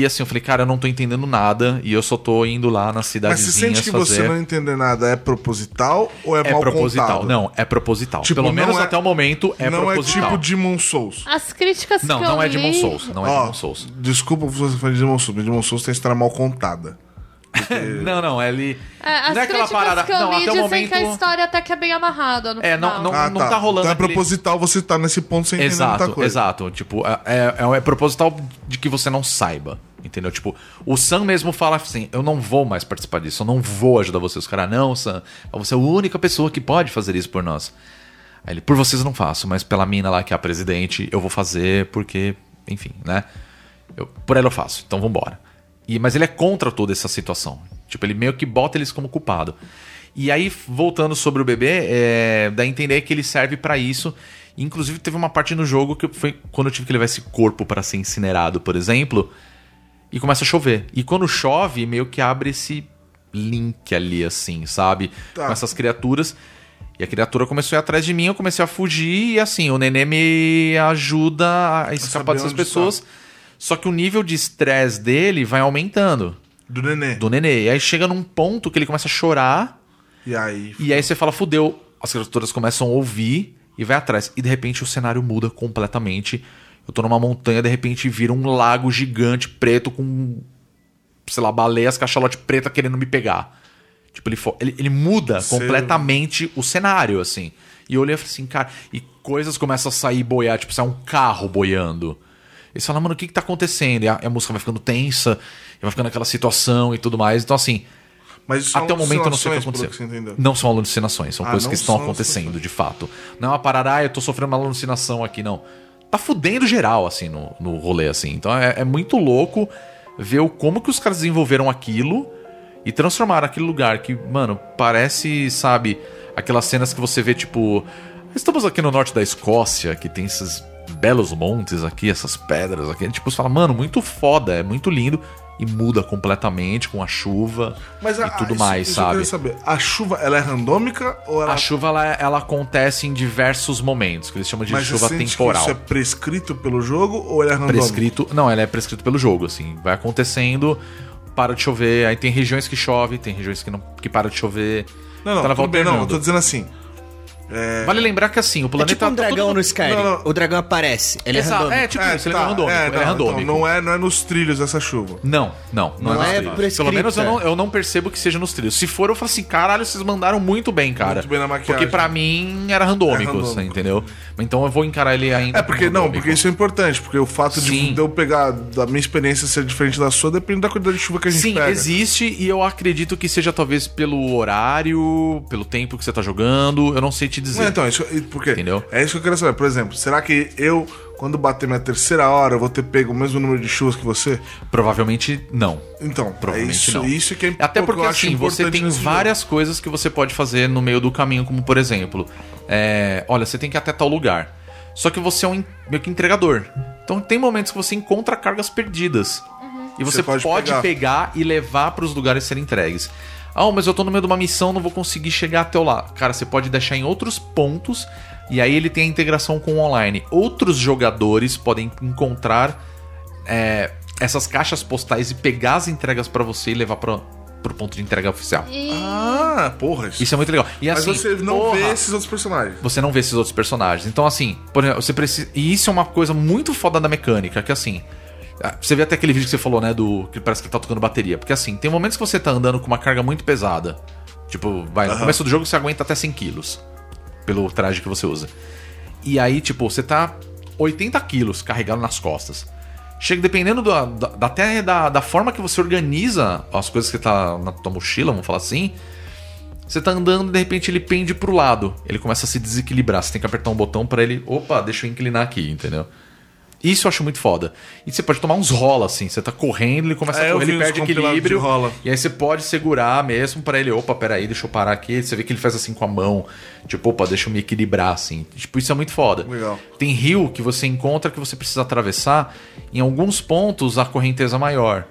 que assim, eu falei, cara, eu não tô entendendo nada. E eu só tô indo lá nas Mas cidadezinhas você sente que fazer. você não entender nada é proposital ou é, É mal proposital. contado? Não, é proposital. Tipo, Pelo não menos é- até o momento é não proposital. é tipo Demon Souls. As críticas Não, que não eu é li... Demon Souls. Não é Ó, Demon Souls. Desculpa se você falar de Demon Souls, mas Demon Souls tem história mal contada. (laughs) Não, não, ele. É, as não é aquela parada. que eu não, li até o momento. que a história até que é bem amarrada no É, não- final. não- Ah, tá rolando Então é aquele- proposital você tá nesse ponto sem entender muita Exato, coisa. exato. Tipo, é, é, é proposital de que você não saiba. Entendeu? Tipo, o Sam mesmo fala assim: eu não vou mais participar disso, eu não vou ajudar vocês. Os caras, não, Sam, você é a única pessoa que pode fazer isso por nós. Aí ele, por vocês eu não faço, mas pela mina lá que é a presidente, eu vou fazer porque, enfim, né? Eu- por ela eu faço, então vambora. E, mas ele é contra toda essa situação. Tipo, ele meio que bota eles como culpado. E aí, voltando sobre o bebê, é, dá a entender que ele serve pra isso. Inclusive, teve uma parte no jogo que foi quando eu tive que levar esse corpo para ser incinerado, por exemplo, e começa a chover. E quando chove, meio que abre esse link ali, assim, sabe? Tá. Com essas criaturas. E a criatura começou a ir atrás de mim, eu comecei a fugir, e assim, o nenê me ajuda a escapar dessas onde pessoas. Só que o nível de estresse dele vai aumentando. Do nenê. Do nenê. E aí chega num ponto que ele começa a chorar. E aí. E aí você fala, fudeu. As criaturas começam a ouvir e vai atrás. E de repente o cenário muda completamente. Eu tô numa montanha, de repente vira um lago gigante preto com, sei lá, baleias, cachalote preta querendo me pegar. Tipo, ele, ele, ele muda completamente o cenário, assim. E eu olhei e falei assim, cara, e coisas começam a sair boiar, tipo, sai um carro boiando. E você fala, mano, o que que tá acontecendo? E a, e a música vai ficando tensa, e vai ficando aquela situação e tudo mais. Então, assim, Mas isso até o momento eu não sei o que aconteceu. entendeu. Não são alucinações, são Ah, coisas que estão acontecendo, de fato. Não é uma parada, ah, eu tô sofrendo uma alucinação aqui, não. Tá fudendo geral, assim, no, no rolê, assim. Então é, é muito louco ver como que os caras desenvolveram aquilo e transformaram aquele lugar que, mano, parece, sabe, aquelas cenas que você vê, tipo. Estamos aqui no norte da Escócia, que tem esses belos montes aqui, essas pedras aqui. Tipo, você fala, mano, muito foda, é muito lindo. E muda completamente com a chuva Mas a- e tudo isso- mais, isso eu sabe? queria saber. A chuva, ela é randômica ou ela. A chuva ela, ela acontece em diversos momentos, que eles chamam de Mas chuva temporal. Isso é prescrito pelo jogo ou ele é randômico? Prescrito. Não, ela é prescrito pelo jogo, assim. Vai acontecendo, para de chover. Aí tem regiões que chove, tem regiões que não que para de chover. Não, não, Então ela tudo bem, não. Eu tô dizendo assim. Vale lembrar que assim, o É planeta tipo um tá todo dragão mundo- no Skyrim. Não, não. O dragão aparece. Ele é randômico. É, tipo isso, ele é randômico. é, ele é não, randômico. então não, é, não é nos trilhos essa chuva. Não, não, não, Não é, é prescrita. Pelo menos eu não, eu não percebo que seja nos trilhos. Se for, eu falo assim, caralho, vocês mandaram muito bem, cara. Muito bem na maquiagem. Porque pra mim era randômico, É randômico. você entendeu? Então eu vou encarar ele ainda. É porque não, porque isso é importante, porque o fato de, Sim. de eu pegar da minha experiência ser diferente da sua depende da quantidade de chuva que a gente Sim, pega. existe e eu acredito que seja talvez pelo horário, pelo tempo que você tá jogando, eu não sei te dizer. Não, então, isso, porque Entendeu? é isso que eu quero saber. Por exemplo, será que eu, quando bater minha terceira hora, eu vou ter pego o mesmo número de chuvas que você? Provavelmente não. Então, é Provavelmente isso, não. isso que é Até que porque assim, você tem várias coisas que você pode fazer no meio do caminho, como por exemplo, é, olha, você tem que ir até tal lugar. Só que você é um meio que entregador. Então tem momentos que você encontra cargas perdidas. E você, Você pode pode, pegar. pegar. e levar para os lugares serem entregues. Ah, mas eu tô no meio de uma missão, não vou conseguir chegar até lá. Cara, você pode deixar em outros pontos e aí ele tem a integração com o online. Outros jogadores podem encontrar é, essas caixas postais e pegar as entregas pra você e levar pra, pro ponto de entrega oficial. Ah, porra. Isso. Isso é muito legal. E Mas assim, você não porra, vê esses outros personagens. você não vê esses outros personagens. Então, assim, por exemplo, você precisa. E isso é uma coisa muito foda da mecânica, que assim. Ah, Você vê até aquele vídeo que você falou, né? Do. Que parece que tá tocando bateria. Porque assim, tem momentos que você tá andando com uma carga muito pesada. Tipo, vai, no começo do jogo você aguenta até 100 quilos. Pelo traje que você usa. E aí, tipo, você tá 80 quilos carregado nas costas. Chega, dependendo da, da, até da, da forma que você organiza as coisas que tá na tua mochila, vamos falar assim. Você tá andando e de repente ele pende pro lado. Ele começa a se desequilibrar. Você tem que apertar um botão pra ele. Opa, deixa eu inclinar aqui, entendeu? Isso eu acho muito foda. E você pode tomar uns rola, assim. Você tá correndo, ele começa É, a correr, ele perde equilíbrio. rola. E aí você pode segurar mesmo pra ele. Opa, peraí, deixa eu parar aqui. Você vê que ele faz assim com a mão. Tipo, opa, deixa eu me equilibrar, assim. Tipo, isso é muito foda. Legal. Tem rio que você encontra que você precisa atravessar. Em alguns pontos, a correnteza é maior.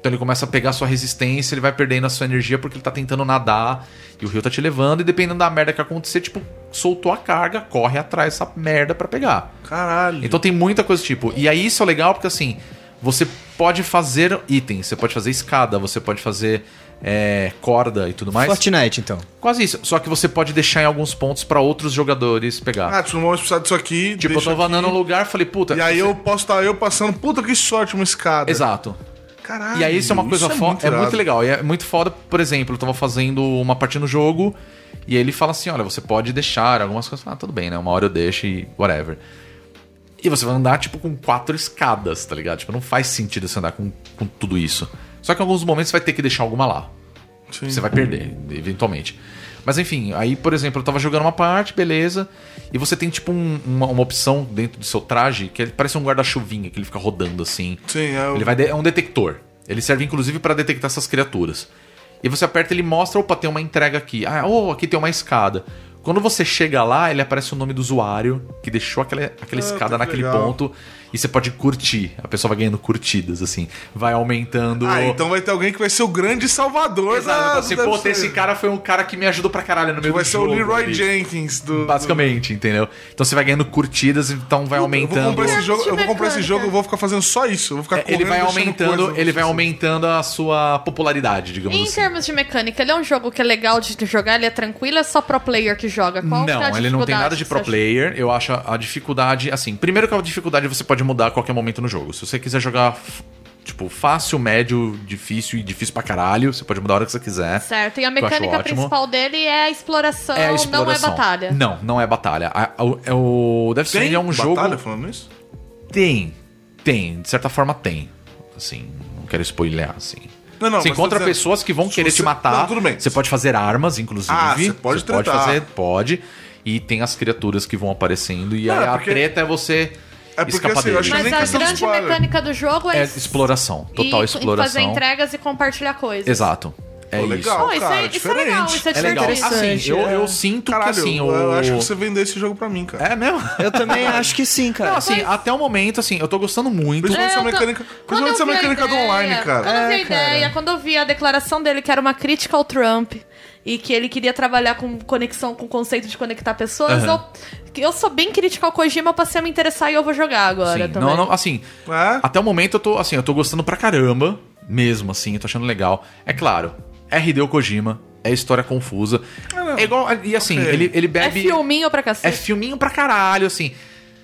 Então ele começa a pegar sua resistência, ele vai perdendo a sua energia porque ele tá tentando nadar e o rio tá te levando, e dependendo da merda que acontecer, tipo, soltou a carga, corre atrás dessa merda pra pegar. Caralho. Então tem muita coisa tipo. E aí isso é legal porque assim, você pode fazer itens, você pode fazer escada, você pode fazer é, corda e tudo mais. Fortnite, então. Quase isso. Só que você pode deixar em alguns pontos pra outros jogadores pegar. Ah, tipo, não vamos precisar disso aqui. tipo, eu tava aqui. andando no lugar, falei, puta. E aí você- eu posso estar eu passando, puta que sorte, uma escada. Exato. Caralho. E aí isso é uma coisa foda. muito é muito legal. E é muito foda, por exemplo, eu tava fazendo uma partida no jogo e ele fala assim: olha, você pode deixar algumas coisas. Ah, tudo bem, né? Uma hora eu deixo e whatever. E você vai andar, tipo, com quatro escadas, tá ligado? Tipo, não faz sentido você andar com, com tudo isso. Só que em alguns momentos você vai ter que deixar alguma lá. Sim. Você vai perder, eventualmente. Mas enfim, aí, por exemplo, eu tava jogando uma parte, beleza. E você tem, tipo, um- uma, uma opção dentro do seu traje que ele parece um guarda-chuvinha que ele fica rodando assim. Sim, é o- Ele vai de- é um detector. Ele serve inclusive pra detectar essas criaturas. E você aperta, ele mostra, opa, tem uma entrega aqui. Ah, oh, aqui tem uma escada. Quando você chega lá, ele aparece o nome do usuário que deixou aquela, aquela Ah, escada que naquele legal. ponto. E você pode curtir. A pessoa vai ganhando curtidas, assim. Vai aumentando. Ah, então vai ter alguém que vai ser o grande salvador Exato, da, do pô, esse cara foi um cara que me ajudou pra caralho no meu Vai do ser o jogo Leroy ali. Jenkins do. Basicamente, entendeu? Então você vai ganhando curtidas, então vai do... Eu vou aumentando. comprar esse jogo, eu vou comprar esse jogo, eu vou ficar fazendo só isso. Eu vou ficar É, correndo ele vai aumentando, coisa, ele vai assim. aumentando a sua popularidade, digamos Em assim. termos de mecânica, ele é um jogo que é legal de jogar, ele é tranquilo, é só pro player que joga? Qual é a Não, ele não tem nada de pro player. Eu acho a dificuldade, assim, primeiro que a dificuldade você pode mudar a qualquer momento no jogo. Se você quiser jogar tipo fácil, médio, difícil e difícil pra caralho, você pode mudar a hora que você quiser. Certo, e a mecânica principal dele é a exploração, É a não é exploração. batalha. Não, não é batalha. A- a- o- é o Death Tem Stranding é um batalha jogo falando isso? tem, tem, de certa forma tem. Assim, não quero spoiler assim. Não, não, você encontra dizendo, pessoas que vão querer você- te matar. Não, tudo bem. Você pode fazer armas, inclusive. Ah, você pode pode tretar. fazer, pode. E tem as criaturas que vão aparecendo. E Não, aí é a porque- treta é você É porque, escapar assim, eu deles. acho que Mas nem a grande mecânica do jogo é, É exploração, total e, exploração. E fazer entregas e compartilhar coisas. Exato. É Pô, isso. legal. Isso, cara, é, isso é legal, isso é É legal. Assim, eu, eu sinto Caralho, que assim, eu, o... eu acho que você vendeu esse jogo pra mim, cara. É mesmo? (laughs) Eu também acho que sim, cara. Não, assim, até o momento, assim, eu tô gostando muito. Principalmente essa É, eu tô- mecânica, Quando principalmente essa eu vi a mecânica do ideia- online, Quando cara. eu vi a É, cara. ideia, quando eu vi a declaração dele que era uma crítica ao Trump e que ele queria trabalhar com conexão, com o conceito de conectar pessoas, Aham. eu, eu sou bem crítica ao Kojima, eu passei a me interessar e eu vou jogar agora Sim, também. não, não, assim, É? até o momento eu tô, assim, eu tô gostando pra caramba, mesmo, assim, eu tô achando legal. É claro, é Hideo Kojima, é história confusa. É igual, e assim, Ok. ele, ele É bebe... filminho pra É cacete. filminho pra caralho, assim.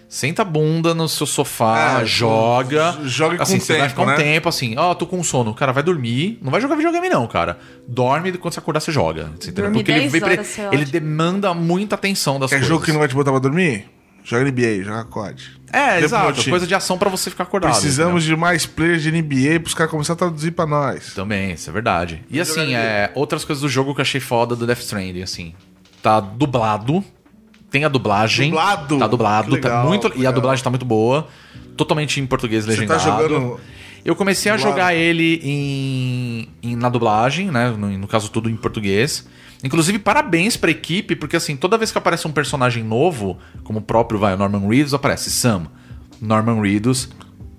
Senta a bunda no seu sofá, É, joga. joga com assim, você vai tempo, ficar um né? tempo assim, ó, tô com sono. Cara, vai dormir. Não vai jogar videogame, não, cara. Dorme e quando você acordar, você joga. Você Porque ele, 10 vem pra- horas, você ele demanda muita atenção das É coisas. jogo que não vai te botar pra dormir? Joga NBA, joga COD. É, pro exato. Coisa de ação pra você ficar acordado. Precisamos entendeu? de mais players de NBA pros caras começarem a traduzir pra nós. Também, isso é verdade. E assim, é, outras coisas do jogo que eu achei foda do Death Stranding, assim. Tá dublado. Tem a dublagem. Dublado? Tá dublado, Que legal, tá muito. E a dublagem tá muito boa. Totalmente em português tá legendado. jogando Eu comecei a dublado? jogar ele em, em- na dublagem, né? No, no caso, tudo em português. Inclusive, parabéns pra equipe, porque assim, toda vez que aparece um personagem novo, como o próprio vai, o Norman Reedus, aparece Sam, Norman Reedus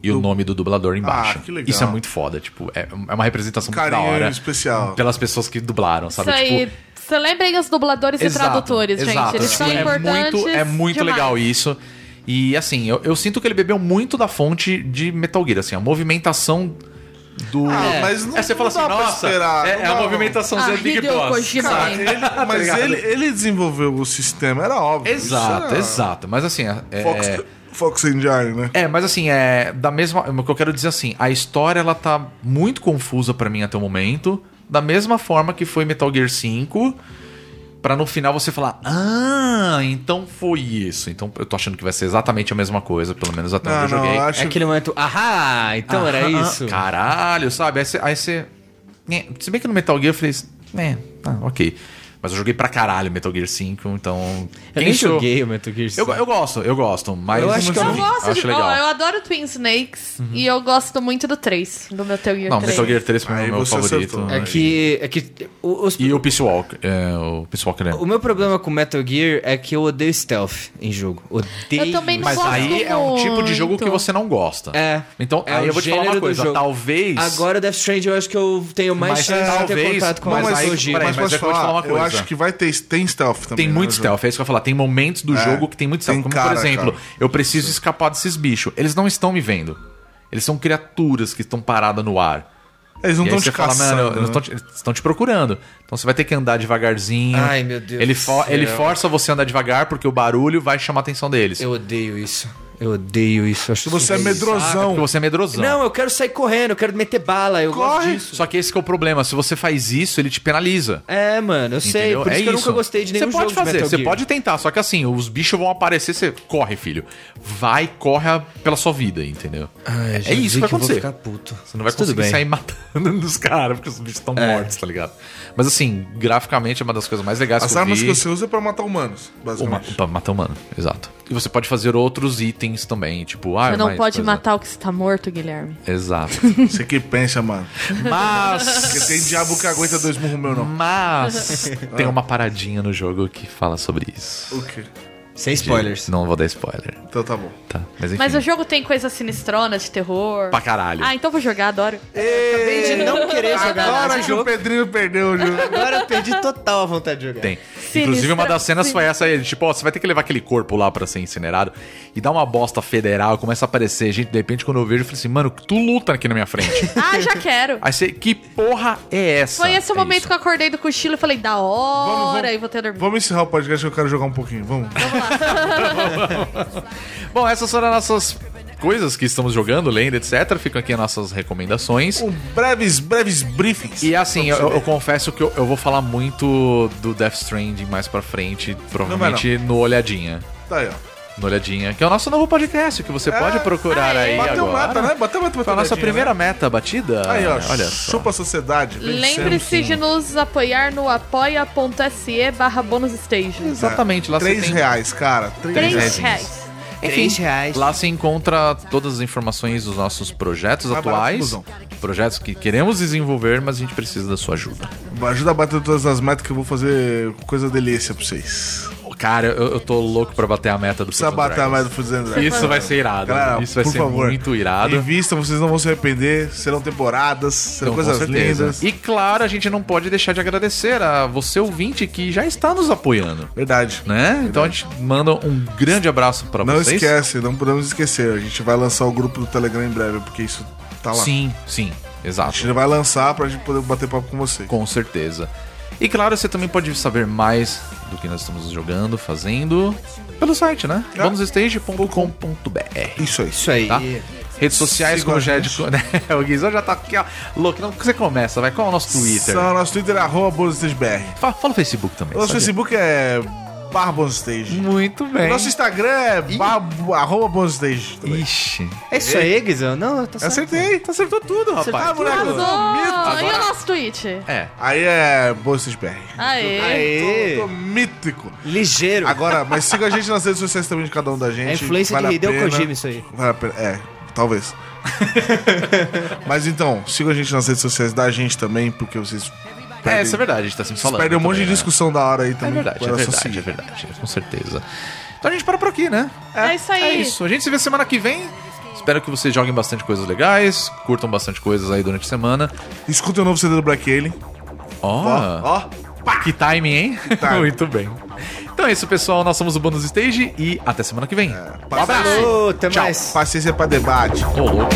e o nome do dublador embaixo. Ah, que legal. Isso é muito foda, tipo, é, é uma representação muito da hora. especial. Pelas pessoas que dublaram, sabe? Isso aí. Tipo, Você lembrem os dubladores e exato, tradutores, exato. gente. Eles são é importantes. muito, é muito demais. legal isso. E assim, eu, eu sinto que ele bebeu muito da fonte de Metal Gear, assim, a movimentação do. Ah, mas não, é, você fala assim, nossa, esperar, é, é a movimentação Ah, do Big Boss. Ele- mas ligado? ele, ele desenvolveu o sistema, era óbvio. Exato, era exato. Mas assim, é, Fox, é, Fox Engine, né? é, mas assim, é da mesma. O que eu quero dizer assim, a história ela tá muito confusa pra mim até o momento, da mesma forma que foi Metal Gear 5. Pra no final você falar, ah, então foi isso. Então eu tô achando que vai ser exatamente a mesma coisa, pelo menos até Não, onde eu não, joguei. eu É acho aquele momento, ahá, então era isso. Caralho, sabe? Aí você. Aí você né, se bem que no Metal Gear eu falei, é, tá, ok. Mas eu joguei pra caralho Metal Gear 5, então. Eu nem joguei o Metal Gear Eu, 5. eu gosto, eu gosto, mas. Eu acho que eu Eu não vi. gosto acho de. legal. eu adoro Twin Snakes e eu gosto muito do 3, do Metal Gear Não, 3. Metal Gear 3 foi o meu favorito. acertou. É que, é que o- os- E o Peace Walk, é, o Peace Walker, né? o meu problema com Metal Gear é que eu odeio stealth em jogo. Odeio. Eu também não Mas gosto aí é um tipo de jogo que muito. você não gosta. É. Então, É aí eu vou te falar uma coisa. jogo. Talvez. Agora Death Stranding eu acho que eu tenho mais Mas chance de ter contato com mas a aí- mas, mas é eu vou te falar, uma eu coisa. Acho que vai ter tem stealth também. Tem né, muito stealth, é isso que eu ia falar. Tem momentos do É. jogo que tem muito stealth. Tem Como, cara, por exemplo, cara. eu preciso escapar desses bichos. Eles não estão me vendo. Eles são criaturas que estão paradas no ar. Eles não estão te fala, caçando. mano, eles né? estão te, eles estão te procurando. Então você vai ter que andar devagarzinho. Ai, meu Deus Ele, do fo- céu. ele força você a andar devagar porque o barulho vai chamar a atenção deles. Eu odeio isso. Eu odeio isso. Acho Você é medrosão. Porque você é medrosão. Não, eu quero sair correndo, eu quero meter bala, eu gosto Corre. disso. Só que esse que é o problema. Se você faz isso, ele te penaliza. É, mano, eu sei. Entendeu? Por isso é que eu nunca gostei de nenhum Você pode fazer, você pode tentar, só que assim, os bichos vão aparecer, você corre, filho. Vai, corre a- pela sua vida, entendeu? Ai, é isso que vai eu vou acontecer. ficar puto. Você não vai Mas conseguir sair (laughs) matando os caras, porque os bichos estão É. mortos, tá ligado? Mas assim, graficamente é uma das coisas mais legais As que eu armas vi. que você usa é pra matar humanos, Uma, basicamente. pra matar humano, exato. E você pode fazer outros itens também, tipo... Ah, Você não pode matar o que está morto, Guilherme. Exato. (laughs) Você que pensa, mano. Mas... Porque tem diabo que aguenta dois murros meu, não. Mas tem uma paradinha no jogo que fala sobre isso. O quê? Sem spoilers. Não vou dar spoiler. Então tá bom. Tá, mas enfim. Mas o jogo tem coisa sinistrona, de terror. Pra caralho. Ah, então vou jogar, adoro. Acabei de não querer jogar Agora que o. Pedrinho perdeu o jogo. Agora eu perdi total a vontade de jogar. Tem. Sinistra- Inclusive, uma das cenas sim. foi essa aí, tipo, ó, você vai ter que levar aquele corpo lá pra ser incinerado e dá uma bosta federal, começa a aparecer gente, de repente, quando eu vejo, eu falei assim, mano, tu luta aqui na minha frente. (laughs) Ah, já quero. aí você, que porra é essa? Foi esse o É momento isso. que eu acordei do cochilo e falei, da hora, Vamos, vamos. e vou ter dormido. Vamos encerrar o podcast que eu quero jogar um pouquinho. Vamos. (laughs) Bom, essas foram as nossas coisas que estamos jogando, lendo, etc. Ficam aqui as nossas recomendações. Um breves, breves briefings. E assim, eu, eu confesso que eu, eu vou falar muito do Death Stranding mais pra frente, provavelmente no Olhadinha. Tá aí, ó. No Olhadinha, que é o nosso novo podcast, que você pode procurar Ah, é? aí Bateu agora. meta, né? Bateu meta, Foi a nossa primeira né? meta batida. Aí, ó. Olha só. Chupa a sociedade. Lembre-se de nos apoiar no apoia.se barra bônus stage. Exatamente, lá você 3 tem... reais, cara. 3 Três reais. reais. Enfim, reais. lá você encontra todas as informações dos nossos projetos que atuais. Projetos que queremos desenvolver, mas a gente precisa da sua ajuda. Ajuda a bater todas as metas que eu vou fazer coisa delícia pra vocês. Cara, eu, eu tô louco pra bater a meta do Precisa Prison bater a meta do Fuzzy Dragons. Isso vai ser irado. Galera, Isso vai por ser favor, muito irado. Invista, vocês não vão se arrepender. Serão temporadas, serão Então, coisas lindas. E claro, a gente não pode deixar de agradecer a você ouvinte que já está nos apoiando, Verdade. né? Então a gente manda um grande abraço pra Não vocês. esquece, não podemos esquecer. A gente vai lançar o grupo do Telegram em breve, porque isso tá lá. Sim, sim, A exato. gente vai lançar pra gente poder bater papo com vocês. Com certeza. E claro, você também pode saber mais do que nós estamos jogando, fazendo pelo site, né? É. bonusstage.com.br. Isso aí. Isso aí. Tá? Redes sociais, Sigam como já é de. (laughs) né? O Guizão já tá aqui, ó. Louco, não, você começa, vai. Qual é o nosso Twitter? Só nosso Twitter é arroba. Fala, fala o Facebook também. Nosso? Facebook é barra BonusStage. Muito bem. Nosso Instagram é barra, arroba BonusStage. também. Ixi. É isso aí, Guizão? Não, tá certo. Acertei. Você acertou tudo, rapaz. Ah, moleque. Arrasou! E Agora- o nosso tweet? É. Aí é BonusStageBR. Aê! Aê! Tô, tô mítico. Ligeiro. Agora, mas siga a gente nas redes sociais também de cada um da gente. É influência vale de a Hideo pena. Kojima isso aí. Vale a pena. É, talvez. (laughs) mas então, siga a gente nas redes sociais da gente também, porque vocês É, isso é verdade, a gente tá sempre falando. perdem um monte de né? discussão da hora aí É também. verdade, é Era só verdade, seguir. é verdade, com certeza. Então a gente para por aqui, né? É isso aí. É isso. A gente se vê semana que vem. Espero que vocês joguem bastante coisas legais, curtam bastante coisas aí durante a semana. Escuta o novo CD do Black Alien. Ó, Ó, que timing, hein? timing. (laughs) Muito bem. Então é isso, pessoal. Nós somos o Bônus Stage e até semana que vem. Um abraço. Falou, até Tchau. mais. Paciência pra debate. Ô, louco.